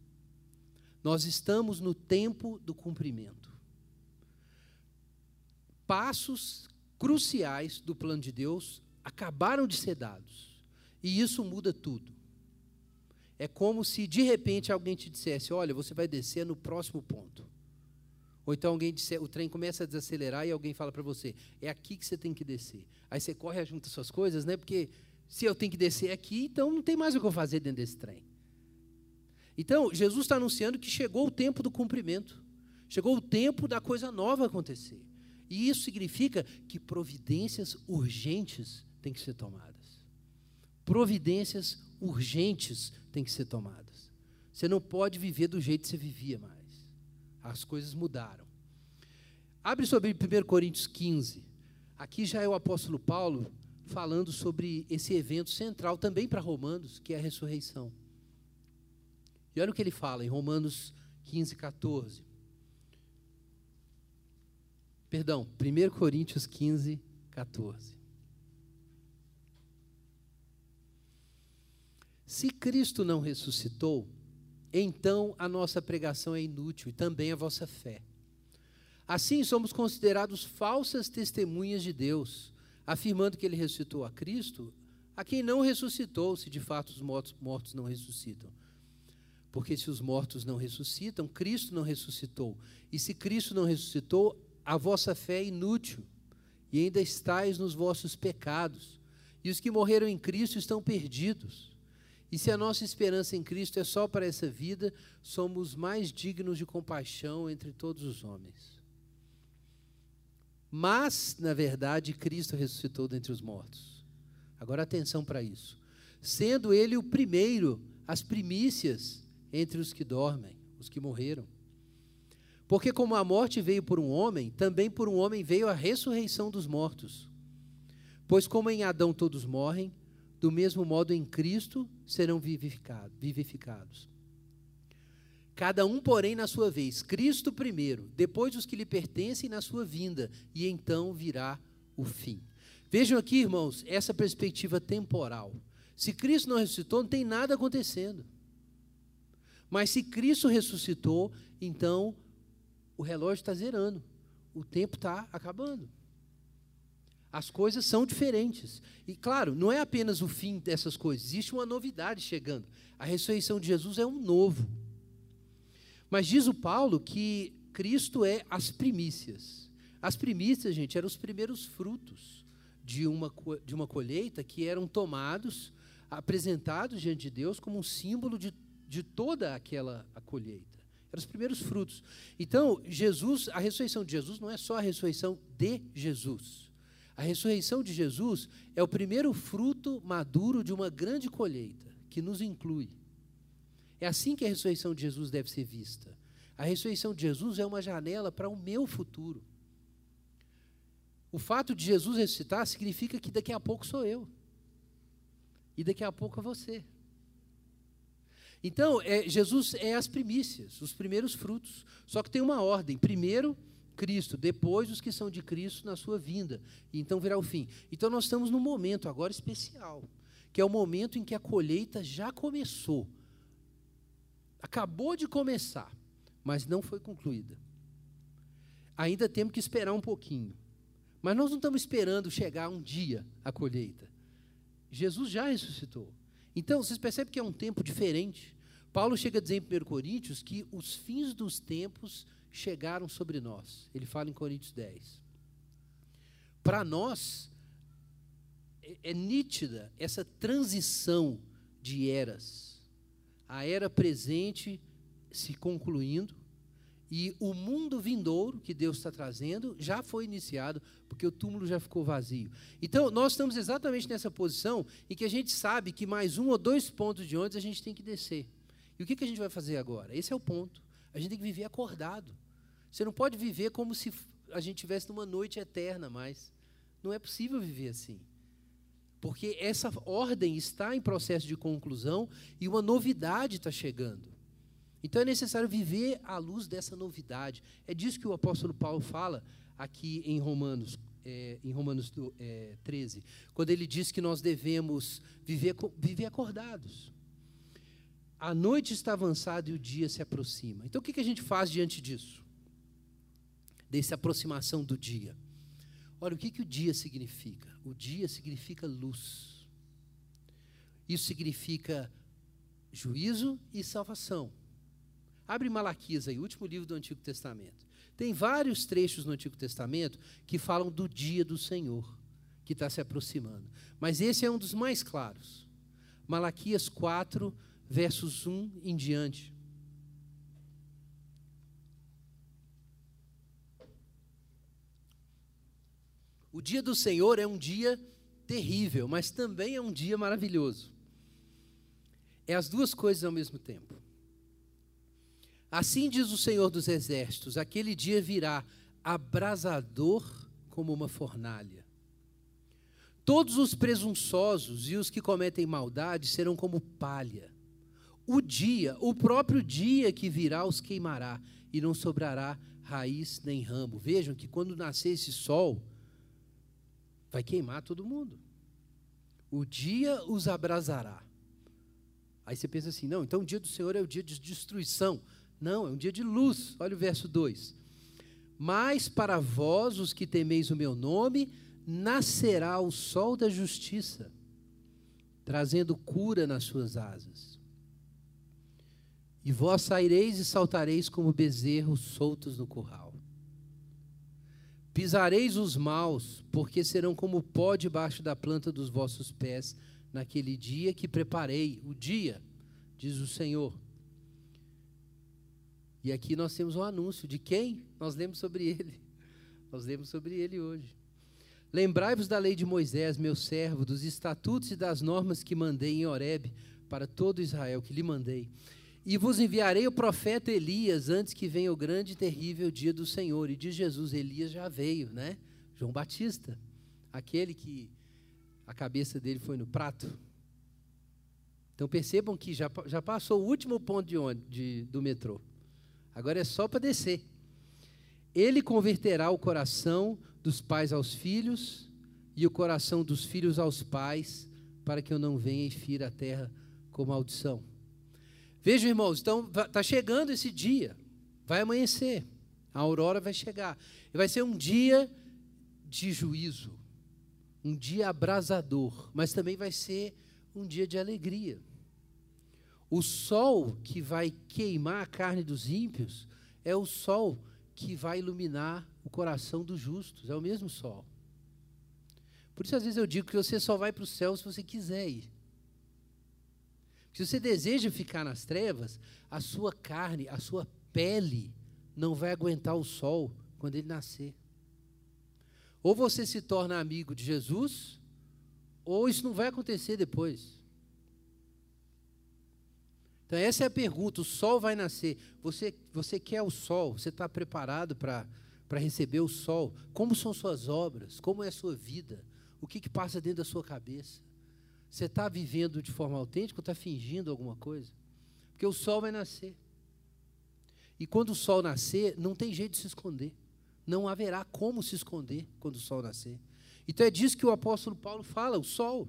Nós estamos no tempo do cumprimento. Passos cruciais do plano de Deus acabaram de ser dados. E isso muda tudo. É como se de repente alguém te dissesse: Olha, você vai descer no próximo ponto. Ou então alguém disse, o trem começa a desacelerar e alguém fala para você: É aqui que você tem que descer. Aí você corre junta suas coisas, né? Porque se eu tenho que descer aqui, então não tem mais o que eu fazer dentro desse trem. Então, Jesus está anunciando que chegou o tempo do cumprimento. Chegou o tempo da coisa nova acontecer. E isso significa que providências urgentes têm que ser tomadas providências urgentes têm que ser tomadas. Você não pode viver do jeito que você vivia mais. As coisas mudaram. Abre sobre 1 Coríntios 15. Aqui já é o apóstolo Paulo falando sobre esse evento central também para Romanos, que é a ressurreição. E olha o que ele fala em Romanos 15, 14. Perdão, 1 Coríntios 15, 14. Se Cristo não ressuscitou, então a nossa pregação é inútil e também a vossa fé. Assim somos considerados falsas testemunhas de Deus, afirmando que ele ressuscitou a Cristo, a quem não ressuscitou, se de fato os mortos, não ressuscitam. Porque se os mortos não ressuscitam, Cristo não ressuscitou. E se Cristo não ressuscitou, a vossa fé é inútil, e ainda estáis nos vossos pecados. E os que morreram em Cristo estão perdidos. E se a nossa esperança em Cristo é só para essa vida, somos mais dignos de compaixão entre todos os homens. Mas, na verdade, Cristo ressuscitou dentre os mortos. Agora atenção para isso. Sendo ele o primeiro, as primícias entre os que dormem, os que morreram. Porque como a morte veio por um homem, também por um homem veio a ressurreição dos mortos. Pois como em Adão todos morrem, do mesmo modo em Cristo serão vivificados. Cada um, porém, na sua vez, Cristo primeiro, depois os que lhe pertencem na sua vinda, e então virá o fim. Vejam aqui, irmãos, essa perspectiva temporal. Se Cristo não ressuscitou, não tem nada acontecendo. Mas se Cristo ressuscitou, então o relógio está zerando, o tempo está acabando. As coisas são diferentes. E claro, não é apenas o fim dessas coisas, existe uma novidade chegando. A ressurreição de Jesus é um novo. Mas diz o Paulo que Cristo é as primícias. As primícias, gente, eram os primeiros frutos de uma, de uma colheita que eram tomados, apresentados diante de Deus como um símbolo de, de toda aquela colheita. Eram os primeiros frutos. Então, Jesus, a ressurreição de Jesus não é só a ressurreição de Jesus. A ressurreição de Jesus é o primeiro fruto maduro de uma grande colheita, que nos inclui. É assim que a ressurreição de Jesus deve ser vista. A ressurreição de Jesus é uma janela para o meu futuro. O fato de Jesus ressuscitar significa que daqui a pouco sou eu. E daqui a pouco é você. Então, é, Jesus é as primícias, os primeiros frutos. Só que tem uma ordem. Primeiro, Cristo, depois os que são de Cristo na sua vinda. E então virá o fim. Então nós estamos num momento agora especial, que é o momento em que a colheita já começou. Acabou de começar, mas não foi concluída. Ainda temos que esperar um pouquinho. Mas nós não estamos esperando chegar um dia a colheita. Jesus já ressuscitou. Então, vocês percebem que é um tempo diferente. Paulo chega a dizer em 1 Coríntios que os fins dos tempos chegaram sobre nós. Ele fala em Coríntios 10. Para nós, é, é nítida essa transição de eras. A era presente se concluindo e o mundo vindouro que Deus está trazendo já foi iniciado, porque o túmulo já ficou vazio. Então, nós estamos exatamente nessa posição em que a gente sabe que mais um ou dois pontos de ônibus a gente tem que descer. E o que, que a gente vai fazer agora? Esse é o ponto. A gente tem que viver acordado. Você não pode viver como se a gente tivesse numa noite eterna mais. Não é possível viver assim. Porque essa ordem está em processo de conclusão e uma novidade está chegando. Então é necessário viver à luz dessa novidade. É disso que o apóstolo Paulo fala aqui em Romanos, é, em Romanos é, 13, quando ele diz que nós devemos viver, viver acordados. A noite está avançada e o dia se aproxima. Então o que, que a gente faz diante disso? Dessa aproximação do dia. Olha, o que, que o dia significa? O dia significa luz. Isso significa juízo e salvação. Abre Malaquias aí, último livro do Antigo Testamento. Tem vários trechos no Antigo Testamento que falam do dia do Senhor, que está se aproximando. Mas esse é um dos mais claros. Malaquias 4, versos 1 em diante. O dia do Senhor é um dia terrível, mas também é um dia maravilhoso. É as duas coisas ao mesmo tempo. Assim diz o Senhor dos Exércitos: aquele dia virá abrasador como uma fornalha. Todos os presunçosos e os que cometem maldade serão como palha. O dia, o próprio dia que virá os queimará, e não sobrará raiz nem ramo. Vejam que quando nascer esse sol, vai queimar todo mundo. O dia os abrasará. Aí você pensa assim: não, então o dia do Senhor é o dia de destruição. Não, é um dia de luz. Olha o verso 2. Mas para vós, os que temeis o meu nome, nascerá o sol da justiça, trazendo cura nas suas asas. E vós saireis e saltareis como bezerros soltos no curral. Pisareis os maus, porque serão como pó debaixo da planta dos vossos pés, naquele dia que preparei, o dia, diz o Senhor e aqui nós temos um anúncio de quem nós lemos sobre ele. Nós lemos sobre ele hoje. Lembrai-vos da lei de Moisés, meu servo, dos estatutos e das normas que mandei em Horeb para todo Israel, que lhe mandei. E vos enviarei o profeta Elias antes que venha o grande e terrível dia do Senhor. E de Jesus, Elias já veio, né? João Batista, aquele que a cabeça dele foi no prato. Então percebam que já, já passou o último ponto de, de do metrô. Agora é só para descer. Ele converterá o coração dos pais aos filhos e o coração dos filhos aos pais, para que eu não venha e fira a terra com maldição. Vejam, irmãos, então está chegando esse dia, vai amanhecer, a aurora vai chegar, e vai ser um dia de juízo. um dia abrasador, mas também vai ser um dia de alegria. O sol que vai queimar a carne dos ímpios é o sol que vai iluminar o coração dos justos, é o mesmo sol. Por isso, às vezes, eu digo que você só vai para o céu se você quiser ir. Se você deseja ficar nas trevas, a sua carne, a sua pele não vai aguentar o sol quando ele nascer. Ou você se torna amigo de Jesus, ou isso não vai acontecer depois. Então, essa é a pergunta: o sol vai nascer. Você, você quer o sol? Você está preparado para receber o sol? Como são suas obras? Como é a sua vida? O que, que passa dentro da sua cabeça? Você está vivendo de forma autêntica ou está fingindo alguma coisa? Porque o sol vai nascer. E quando o sol nascer, não tem jeito de se esconder. Não haverá como se esconder quando o sol nascer. Então é disso que o apóstolo Paulo fala: o sol.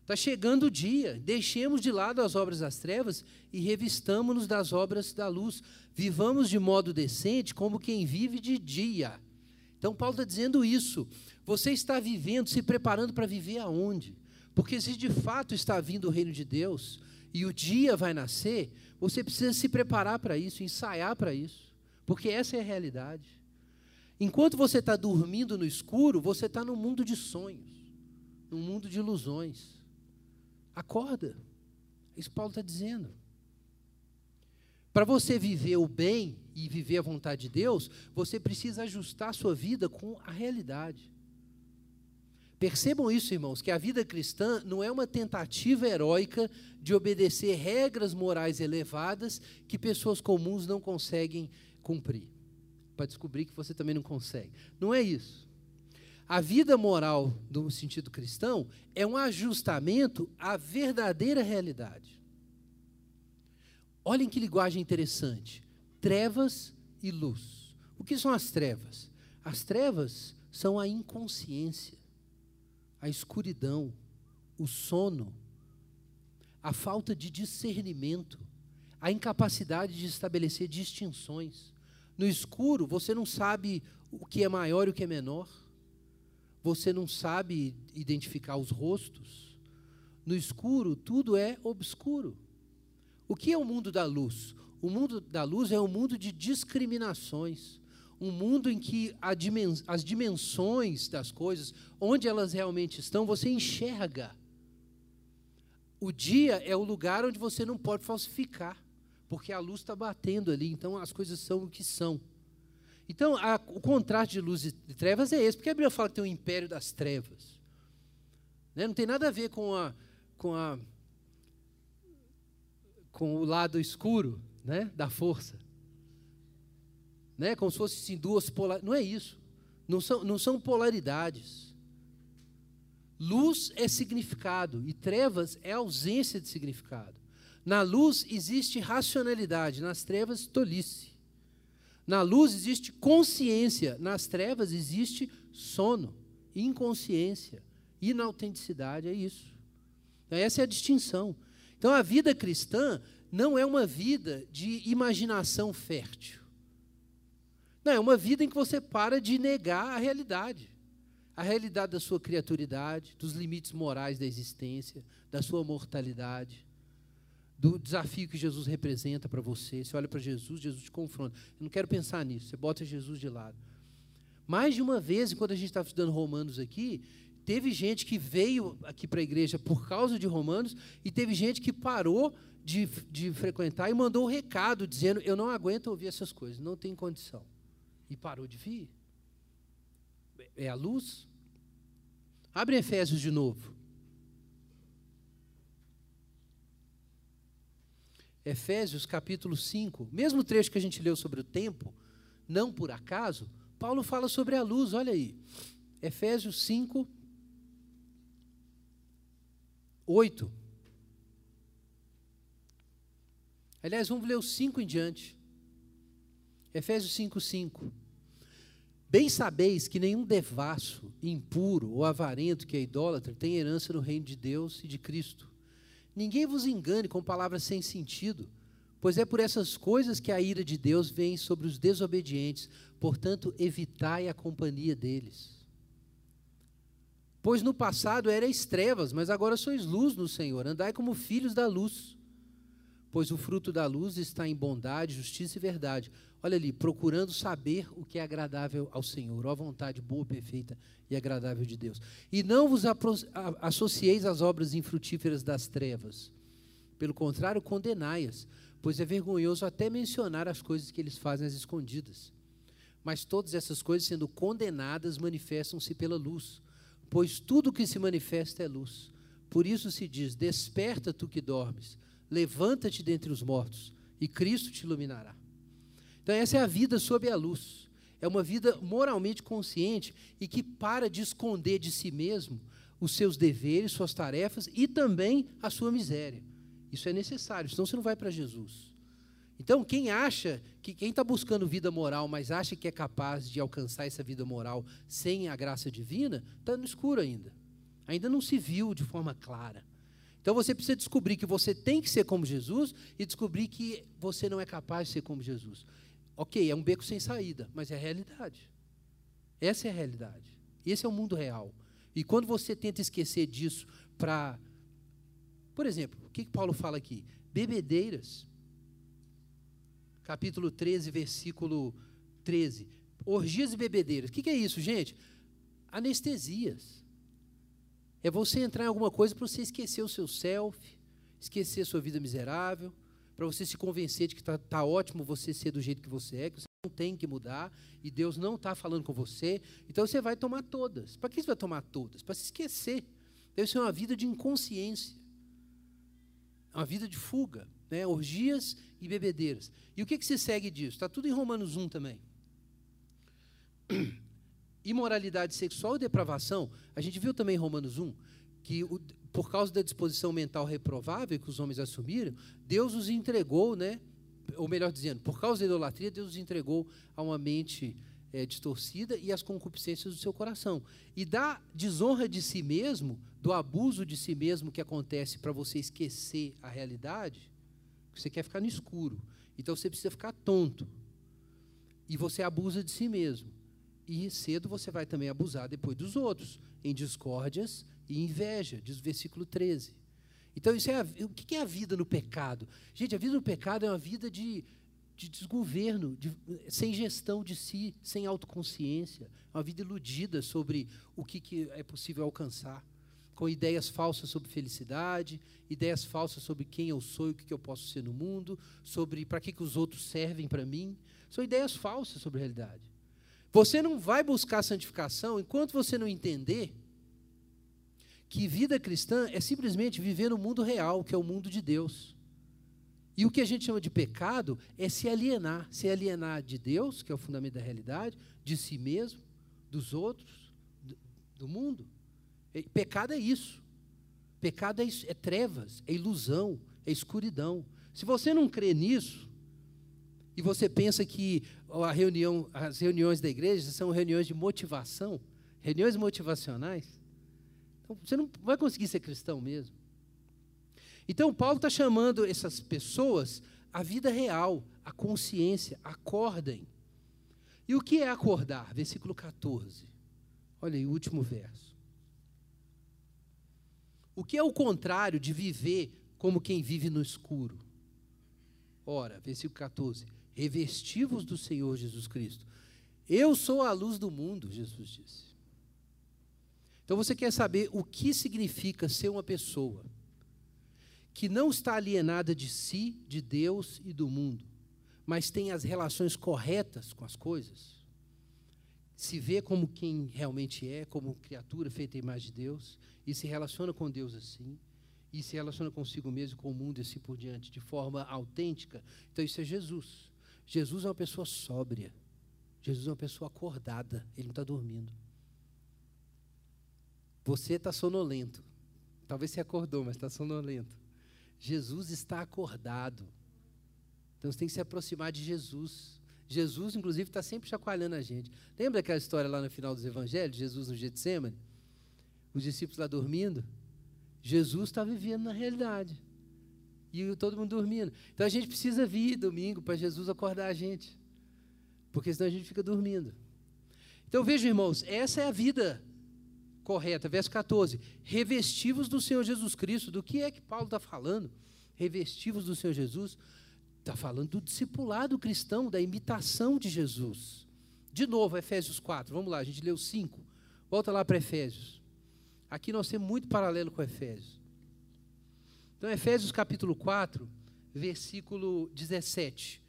Está chegando o dia, deixemos de lado as obras das trevas e revistamos-nos das obras da luz. Vivamos de modo decente como quem vive de dia. Então, Paulo está dizendo isso. Você está vivendo, se preparando para viver aonde? Porque se de fato está vindo o reino de Deus e o dia vai nascer, você precisa se preparar para isso, ensaiar para isso. Porque essa é a realidade. Enquanto você está dormindo no escuro, você está num mundo de sonhos, num mundo de ilusões. Acorda. Isso Paulo está dizendo. Para você viver o bem e viver a vontade de Deus, você precisa ajustar a sua vida com a realidade. Percebam isso, irmãos, que a vida cristã não é uma tentativa heróica de obedecer regras morais elevadas que pessoas comuns não conseguem cumprir. Para descobrir que você também não consegue. Não é isso. A vida moral, no sentido cristão, é um ajustamento à verdadeira realidade. Olhem que linguagem interessante: trevas e luz. O que são as trevas? As trevas são a inconsciência, a escuridão, o sono, a falta de discernimento, a incapacidade de estabelecer distinções. No escuro, você não sabe o que é maior e o que é menor você não sabe identificar os rostos. No escuro, tudo é obscuro. O que é o mundo da luz? O mundo da luz é um mundo de discriminações, um mundo em que as dimensões das coisas, onde elas realmente estão, você enxerga. O dia é o lugar onde você não pode falsificar, porque a luz está batendo ali, então as coisas são o que são. Então, a, o contraste de luz e de trevas é esse, porque a Bíblia fala que tem o império das trevas. Né? Não tem nada a ver com, a, com, a, com o lado escuro né? da força. Né? Como se fossem assim, duas polaridades. Não é isso. Não são, não são polaridades. Luz é significado e trevas é ausência de significado. Na luz existe racionalidade, nas trevas, tolice. Na luz existe consciência, nas trevas existe sono, inconsciência, inautenticidade, é isso. Então, essa é a distinção. Então, a vida cristã não é uma vida de imaginação fértil. Não, é uma vida em que você para de negar a realidade. A realidade da sua criaturidade, dos limites morais da existência, da sua mortalidade do desafio que Jesus representa para você. Você olha para Jesus, Jesus te confronta. Eu não quero pensar nisso, você bota Jesus de lado. Mais de uma vez, enquanto a gente estava estudando Romanos aqui, teve gente que veio aqui para a igreja por causa de Romanos e teve gente que parou de, de frequentar e mandou um recado dizendo: Eu não aguento ouvir essas coisas, não tem condição. E parou de vir. É a luz. Abre Efésios de novo. Efésios capítulo 5, mesmo trecho que a gente leu sobre o tempo, não por acaso, Paulo fala sobre a luz, olha aí. Efésios 5, 8. Aliás, vamos ler os 5 em diante. Efésios 5, 5. Bem sabeis que nenhum devasso, impuro ou avarento que é idólatra tem herança no reino de Deus e de Cristo. Ninguém vos engane com palavras sem sentido, pois é por essas coisas que a ira de Deus vem sobre os desobedientes, portanto, evitai a companhia deles. Pois no passado erais trevas, mas agora sois luz no Senhor. Andai como filhos da luz. Pois o fruto da luz está em bondade, justiça e verdade. Olha ali, procurando saber o que é agradável ao Senhor, a vontade boa, perfeita e agradável de Deus. E não vos associeis às obras infrutíferas das trevas. Pelo contrário, condenai-as, pois é vergonhoso até mencionar as coisas que eles fazem às escondidas. Mas todas essas coisas, sendo condenadas, manifestam-se pela luz pois tudo que se manifesta é luz. Por isso se diz: Desperta tu que dormes, levanta-te dentre os mortos, e Cristo te iluminará. Então, essa é a vida sob a luz. É uma vida moralmente consciente e que para de esconder de si mesmo os seus deveres, suas tarefas e também a sua miséria. Isso é necessário, senão você não vai para Jesus. Então, quem acha que quem está buscando vida moral, mas acha que é capaz de alcançar essa vida moral sem a graça divina, está no escuro ainda. Ainda não se viu de forma clara. Então você precisa descobrir que você tem que ser como Jesus e descobrir que você não é capaz de ser como Jesus. Ok, é um beco sem saída, mas é a realidade. Essa é a realidade. Esse é o mundo real. E quando você tenta esquecer disso para. Por exemplo, o que, que Paulo fala aqui? Bebedeiras capítulo 13, versículo 13. Orgias e bebedeiras. O que, que é isso, gente? Anestesias. É você entrar em alguma coisa para você esquecer o seu self, esquecer a sua vida miserável, para você se convencer de que está tá ótimo você ser do jeito que você é, que você não tem que mudar, e Deus não está falando com você. Então você vai tomar todas. Para que você vai tomar todas? Para se esquecer. Deve ser uma vida de inconsciência. Uma vida de fuga né? orgias e bebedeiras. E o que, que se segue disso? Está tudo em Romanos 1 também. Imoralidade sexual e depravação, a gente viu também em Romanos 1 que o, por causa da disposição mental reprovável que os homens assumiram, Deus os entregou, né? ou melhor dizendo, por causa da idolatria, Deus os entregou a uma mente é, distorcida e as concupiscências do seu coração. E da desonra de si mesmo, do abuso de si mesmo que acontece para você esquecer a realidade, você quer ficar no escuro. Então você precisa ficar tonto. E você abusa de si mesmo. E cedo você vai também abusar depois dos outros, em discórdias e inveja, diz o versículo 13. Então, isso é a, o que é a vida no pecado? Gente, a vida no pecado é uma vida de, de desgoverno, de, sem gestão de si, sem autoconsciência, uma vida iludida sobre o que, que é possível alcançar com ideias falsas sobre felicidade, ideias falsas sobre quem eu sou e o que eu posso ser no mundo, sobre para que, que os outros servem para mim. São ideias falsas sobre a realidade. Você não vai buscar santificação enquanto você não entender que vida cristã é simplesmente viver no mundo real, que é o mundo de Deus. E o que a gente chama de pecado é se alienar, se alienar de Deus, que é o fundamento da realidade, de si mesmo, dos outros, do, do mundo. Pecado é isso. Pecado é, é trevas, é ilusão, é escuridão. Se você não crê nisso, e você pensa que reunião, as reuniões da igreja são reuniões de motivação, reuniões motivacionais, então você não vai conseguir ser cristão mesmo. Então, Paulo está chamando essas pessoas à vida real, à consciência, acordem. E o que é acordar? Versículo 14. Olha aí, o último verso. O que é o contrário de viver como quem vive no escuro? Ora, versículo 14: Revestivos do Senhor Jesus Cristo. Eu sou a luz do mundo, Jesus disse. Então você quer saber o que significa ser uma pessoa que não está alienada de si, de Deus e do mundo, mas tem as relações corretas com as coisas? Se vê como quem realmente é, como criatura feita em imagem de Deus, e se relaciona com Deus assim, e se relaciona consigo mesmo, com o mundo e assim por diante, de forma autêntica, então isso é Jesus. Jesus é uma pessoa sóbria. Jesus é uma pessoa acordada. Ele não está dormindo. Você está sonolento. Talvez você acordou, mas está sonolento. Jesus está acordado. Então você tem que se aproximar de Jesus. Jesus, inclusive, está sempre chacoalhando a gente. Lembra aquela história lá no final dos evangelhos, Jesus no Getsemane? os discípulos lá dormindo, Jesus está vivendo na realidade. E todo mundo dormindo. Então a gente precisa vir domingo para Jesus acordar a gente. Porque senão a gente fica dormindo. Então vejam, irmãos, essa é a vida correta. Verso 14: Revestivos do Senhor Jesus Cristo. Do que é que Paulo está falando? Revestivos do Senhor Jesus. Está falando do discipulado cristão, da imitação de Jesus. De novo, Efésios 4. Vamos lá, a gente leu 5. Volta lá para Efésios. Aqui nós temos muito paralelo com Efésios. Então, Efésios capítulo 4, versículo 17.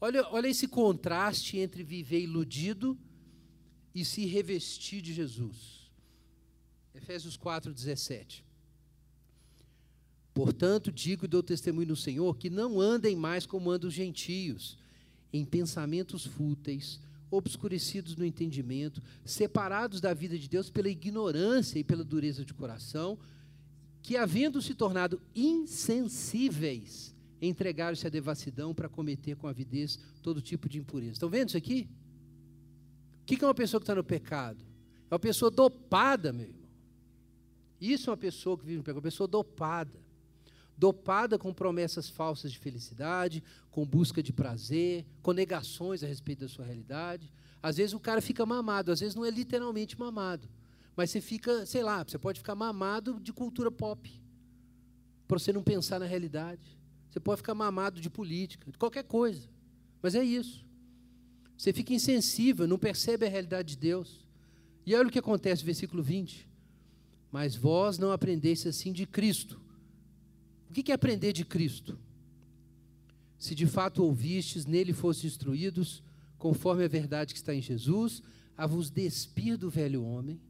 Olha, olha esse contraste entre viver iludido e se revestir de Jesus. Efésios 4, 17. Portanto, digo e dou testemunho no Senhor que não andem mais como andam os gentios, em pensamentos fúteis, obscurecidos no entendimento, separados da vida de Deus pela ignorância e pela dureza de coração, que, havendo se tornado insensíveis, entregaram-se à devassidão para cometer com avidez todo tipo de impureza. Estão vendo isso aqui? O que é uma pessoa que está no pecado? É uma pessoa dopada, meu irmão. Isso é uma pessoa que vive no pecado, uma pessoa dopada. Dopada com promessas falsas de felicidade, com busca de prazer, com negações a respeito da sua realidade. Às vezes o cara fica mamado, às vezes não é literalmente mamado. Mas você fica, sei lá, você pode ficar mamado de cultura pop. Para você não pensar na realidade. Você pode ficar mamado de política, de qualquer coisa. Mas é isso. Você fica insensível, não percebe a realidade de Deus. E olha o que acontece no versículo 20. Mas vós não aprendeste assim de Cristo. O que é aprender de Cristo? Se de fato ouvistes, nele fostes instruídos, conforme a verdade que está em Jesus, a vos despir do velho homem,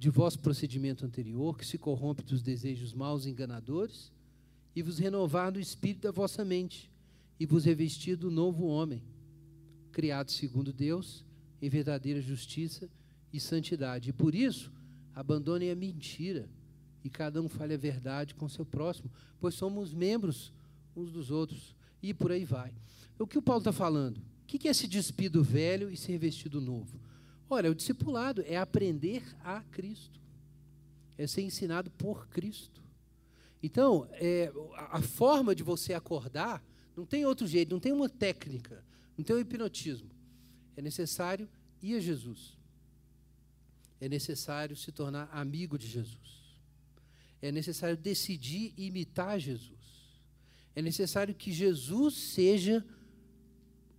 de vosso procedimento anterior, que se corrompe dos desejos maus e enganadores, e vos renovar no espírito da vossa mente, e vos revestir do novo homem, criado segundo Deus, em verdadeira justiça e santidade. E por isso, abandonem a mentira e cada um fale a verdade com seu próximo, pois somos membros uns dos outros. E por aí vai. O que o Paulo está falando? O que é se despir do velho e se revestir do novo? Olha, o discipulado é aprender a Cristo, é ser ensinado por Cristo. Então, é, a forma de você acordar não tem outro jeito, não tem uma técnica, não tem um hipnotismo. É necessário ir a Jesus. É necessário se tornar amigo de Jesus. É necessário decidir imitar Jesus. É necessário que Jesus seja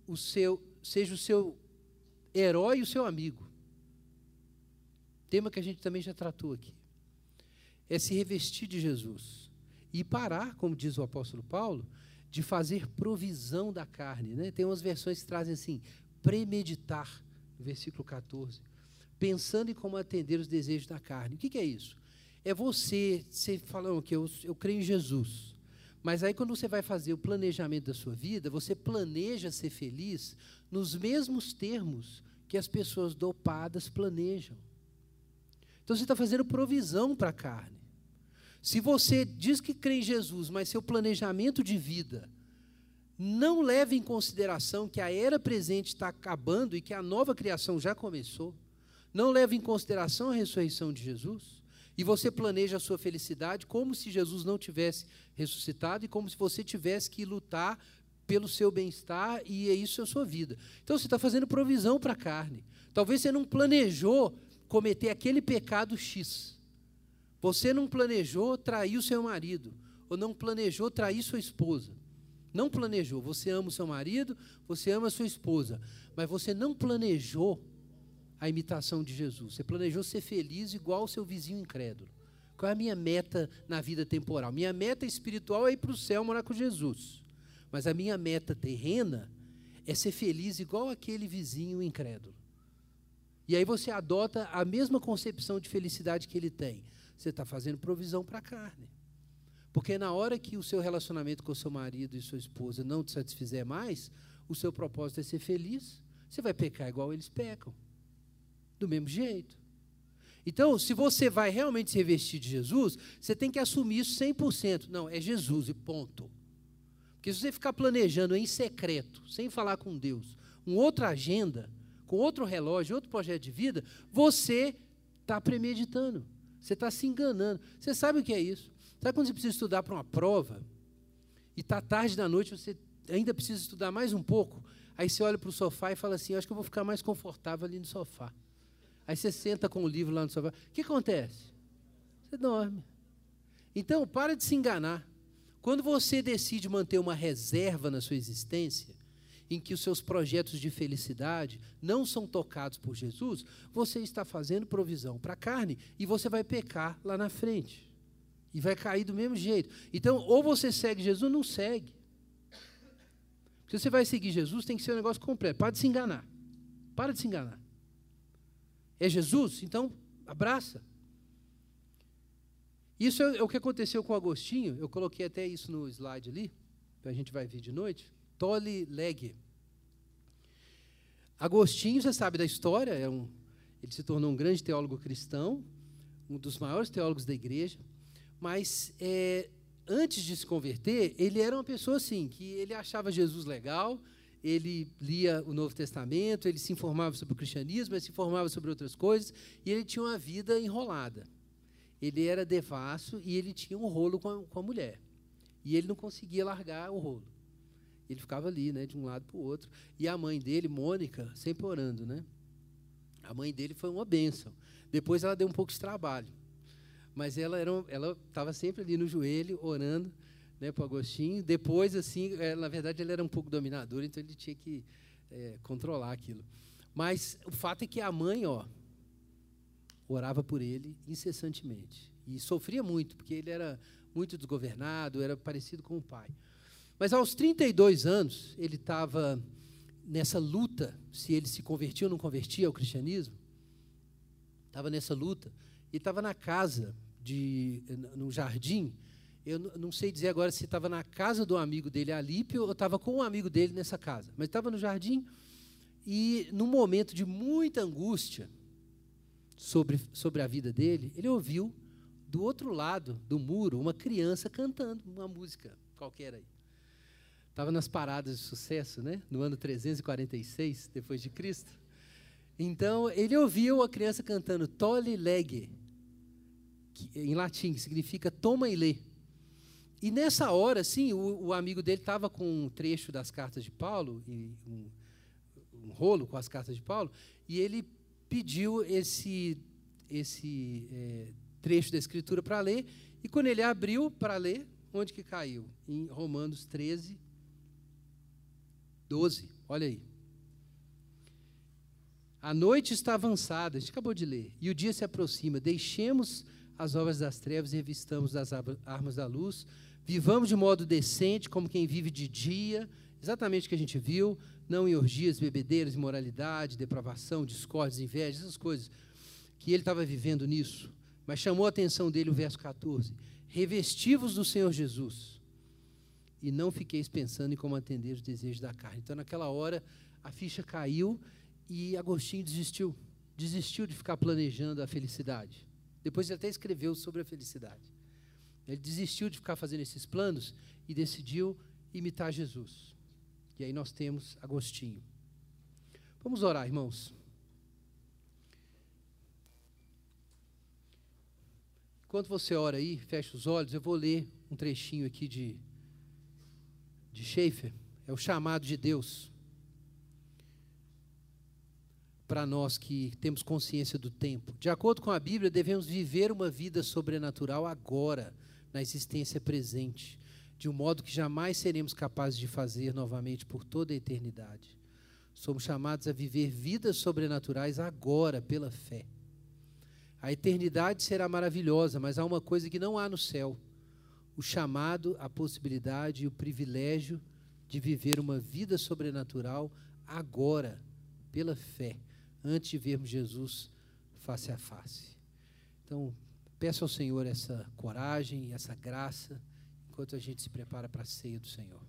o seu, seja o seu herói e o seu amigo. Tema que a gente também já tratou aqui. É se revestir de Jesus. E parar, como diz o apóstolo Paulo, de fazer provisão da carne. Né? Tem umas versões que trazem assim, premeditar, no versículo 14, pensando em como atender os desejos da carne. O que, que é isso? É você, você falando que eu, eu creio em Jesus, mas aí quando você vai fazer o planejamento da sua vida, você planeja ser feliz nos mesmos termos que as pessoas dopadas planejam. Então você está fazendo provisão para a carne. Se você diz que crê em Jesus, mas seu planejamento de vida não leva em consideração que a era presente está acabando e que a nova criação já começou, não leva em consideração a ressurreição de Jesus, e você planeja a sua felicidade como se Jesus não tivesse ressuscitado e como se você tivesse que lutar pelo seu bem-estar e é isso a sua vida. Então você está fazendo provisão para a carne. Talvez você não planejou cometer aquele pecado X. Você não planejou trair o seu marido, ou não planejou trair sua esposa. Não planejou. Você ama o seu marido, você ama a sua esposa, mas você não planejou a imitação de Jesus. Você planejou ser feliz igual o seu vizinho incrédulo. Qual é a minha meta na vida temporal? Minha meta espiritual é ir para o céu morar com Jesus. Mas a minha meta terrena é ser feliz igual aquele vizinho incrédulo. E aí você adota a mesma concepção de felicidade que ele tem. Você está fazendo provisão para a carne. Porque na hora que o seu relacionamento com o seu marido e sua esposa não te satisfizer mais, o seu propósito é ser feliz, você vai pecar igual eles pecam. Do mesmo jeito. Então, se você vai realmente se revestir de Jesus, você tem que assumir isso 100%. Não, é Jesus e ponto. Porque se você ficar planejando em secreto, sem falar com Deus, uma outra agenda, com outro relógio, outro projeto de vida, você está premeditando. Você está se enganando. Você sabe o que é isso? Sabe quando você precisa estudar para uma prova? E está tarde da noite, você ainda precisa estudar mais um pouco. Aí você olha para o sofá e fala assim: Acho que eu vou ficar mais confortável ali no sofá. Aí você senta com o livro lá no sofá. O que acontece? Você dorme. Então, para de se enganar. Quando você decide manter uma reserva na sua existência, em que os seus projetos de felicidade não são tocados por Jesus, você está fazendo provisão para a carne e você vai pecar lá na frente. E vai cair do mesmo jeito. Então, ou você segue Jesus ou não segue. Se você vai seguir Jesus, tem que ser um negócio completo. Para de se enganar. Para de se enganar. É Jesus? Então, abraça. Isso é, é o que aconteceu com Agostinho. Eu coloquei até isso no slide ali, que a gente vai ver de noite. Tolle Legge. Agostinho, você sabe da história, é um, ele se tornou um grande teólogo cristão, um dos maiores teólogos da igreja, mas é, antes de se converter, ele era uma pessoa assim, que ele achava Jesus legal, ele lia o Novo Testamento, ele se informava sobre o cristianismo, ele se informava sobre outras coisas, e ele tinha uma vida enrolada. Ele era devasso e ele tinha um rolo com a, com a mulher. E ele não conseguia largar o rolo. Ele ficava ali, né, de um lado para o outro. E a mãe dele, Mônica, sempre orando, né? A mãe dele foi uma bênção. Depois ela deu um pouco de trabalho. Mas ela era ela estava sempre ali no joelho, orando, né, para o Agostinho. Depois, assim, é, na verdade, ele era um pouco dominador, então ele tinha que é, controlar aquilo. Mas o fato é que a mãe, ó, orava por ele incessantemente. E sofria muito, porque ele era muito desgovernado, era parecido com o pai. Mas aos 32 anos, ele estava nessa luta, se ele se convertia ou não convertia ao cristianismo. Estava nessa luta. E estava na casa, de, no jardim. Eu não sei dizer agora se estava na casa do amigo dele, Alípio, ou estava com um amigo dele nessa casa. Mas estava no jardim e, num momento de muita angústia sobre, sobre a vida dele, ele ouviu do outro lado do muro uma criança cantando uma música qualquer aí. Estava nas paradas de sucesso, né? No ano 346 depois de Cristo. Então ele ouviu a criança cantando Tole Lege, que, em latim, que significa toma e lê. E nessa hora, sim, o, o amigo dele estava com um trecho das cartas de Paulo, e um, um rolo com as cartas de Paulo, e ele pediu esse, esse é, trecho da Escritura para ler, e quando ele abriu para ler, onde que caiu? Em Romanos 13, 12. Olha aí. A noite está avançada, a gente acabou de ler, e o dia se aproxima. Deixemos as obras das trevas e revistamos das armas da luz. Vivamos de modo decente, como quem vive de dia, exatamente o que a gente viu, não em orgias, bebedeiras, imoralidade, depravação, discórdias, invejas, essas coisas, que ele estava vivendo nisso. Mas chamou a atenção dele o verso 14: Revestivos do Senhor Jesus e não fiqueis pensando em como atender os desejos da carne. Então, naquela hora, a ficha caiu e Agostinho desistiu. Desistiu de ficar planejando a felicidade. Depois ele até escreveu sobre a felicidade. Ele desistiu de ficar fazendo esses planos e decidiu imitar Jesus. E aí nós temos Agostinho. Vamos orar, irmãos. Enquanto você ora aí, fecha os olhos, eu vou ler um trechinho aqui de de Schaefer é o chamado de Deus para nós que temos consciência do tempo. De acordo com a Bíblia, devemos viver uma vida sobrenatural agora, na existência presente, de um modo que jamais seremos capazes de fazer novamente por toda a eternidade. Somos chamados a viver vidas sobrenaturais agora, pela fé. A eternidade será maravilhosa, mas há uma coisa que não há no céu o chamado, a possibilidade e o privilégio de viver uma vida sobrenatural agora, pela fé, antes de vermos Jesus face a face. Então, peço ao Senhor essa coragem, essa graça, enquanto a gente se prepara para a ceia do Senhor.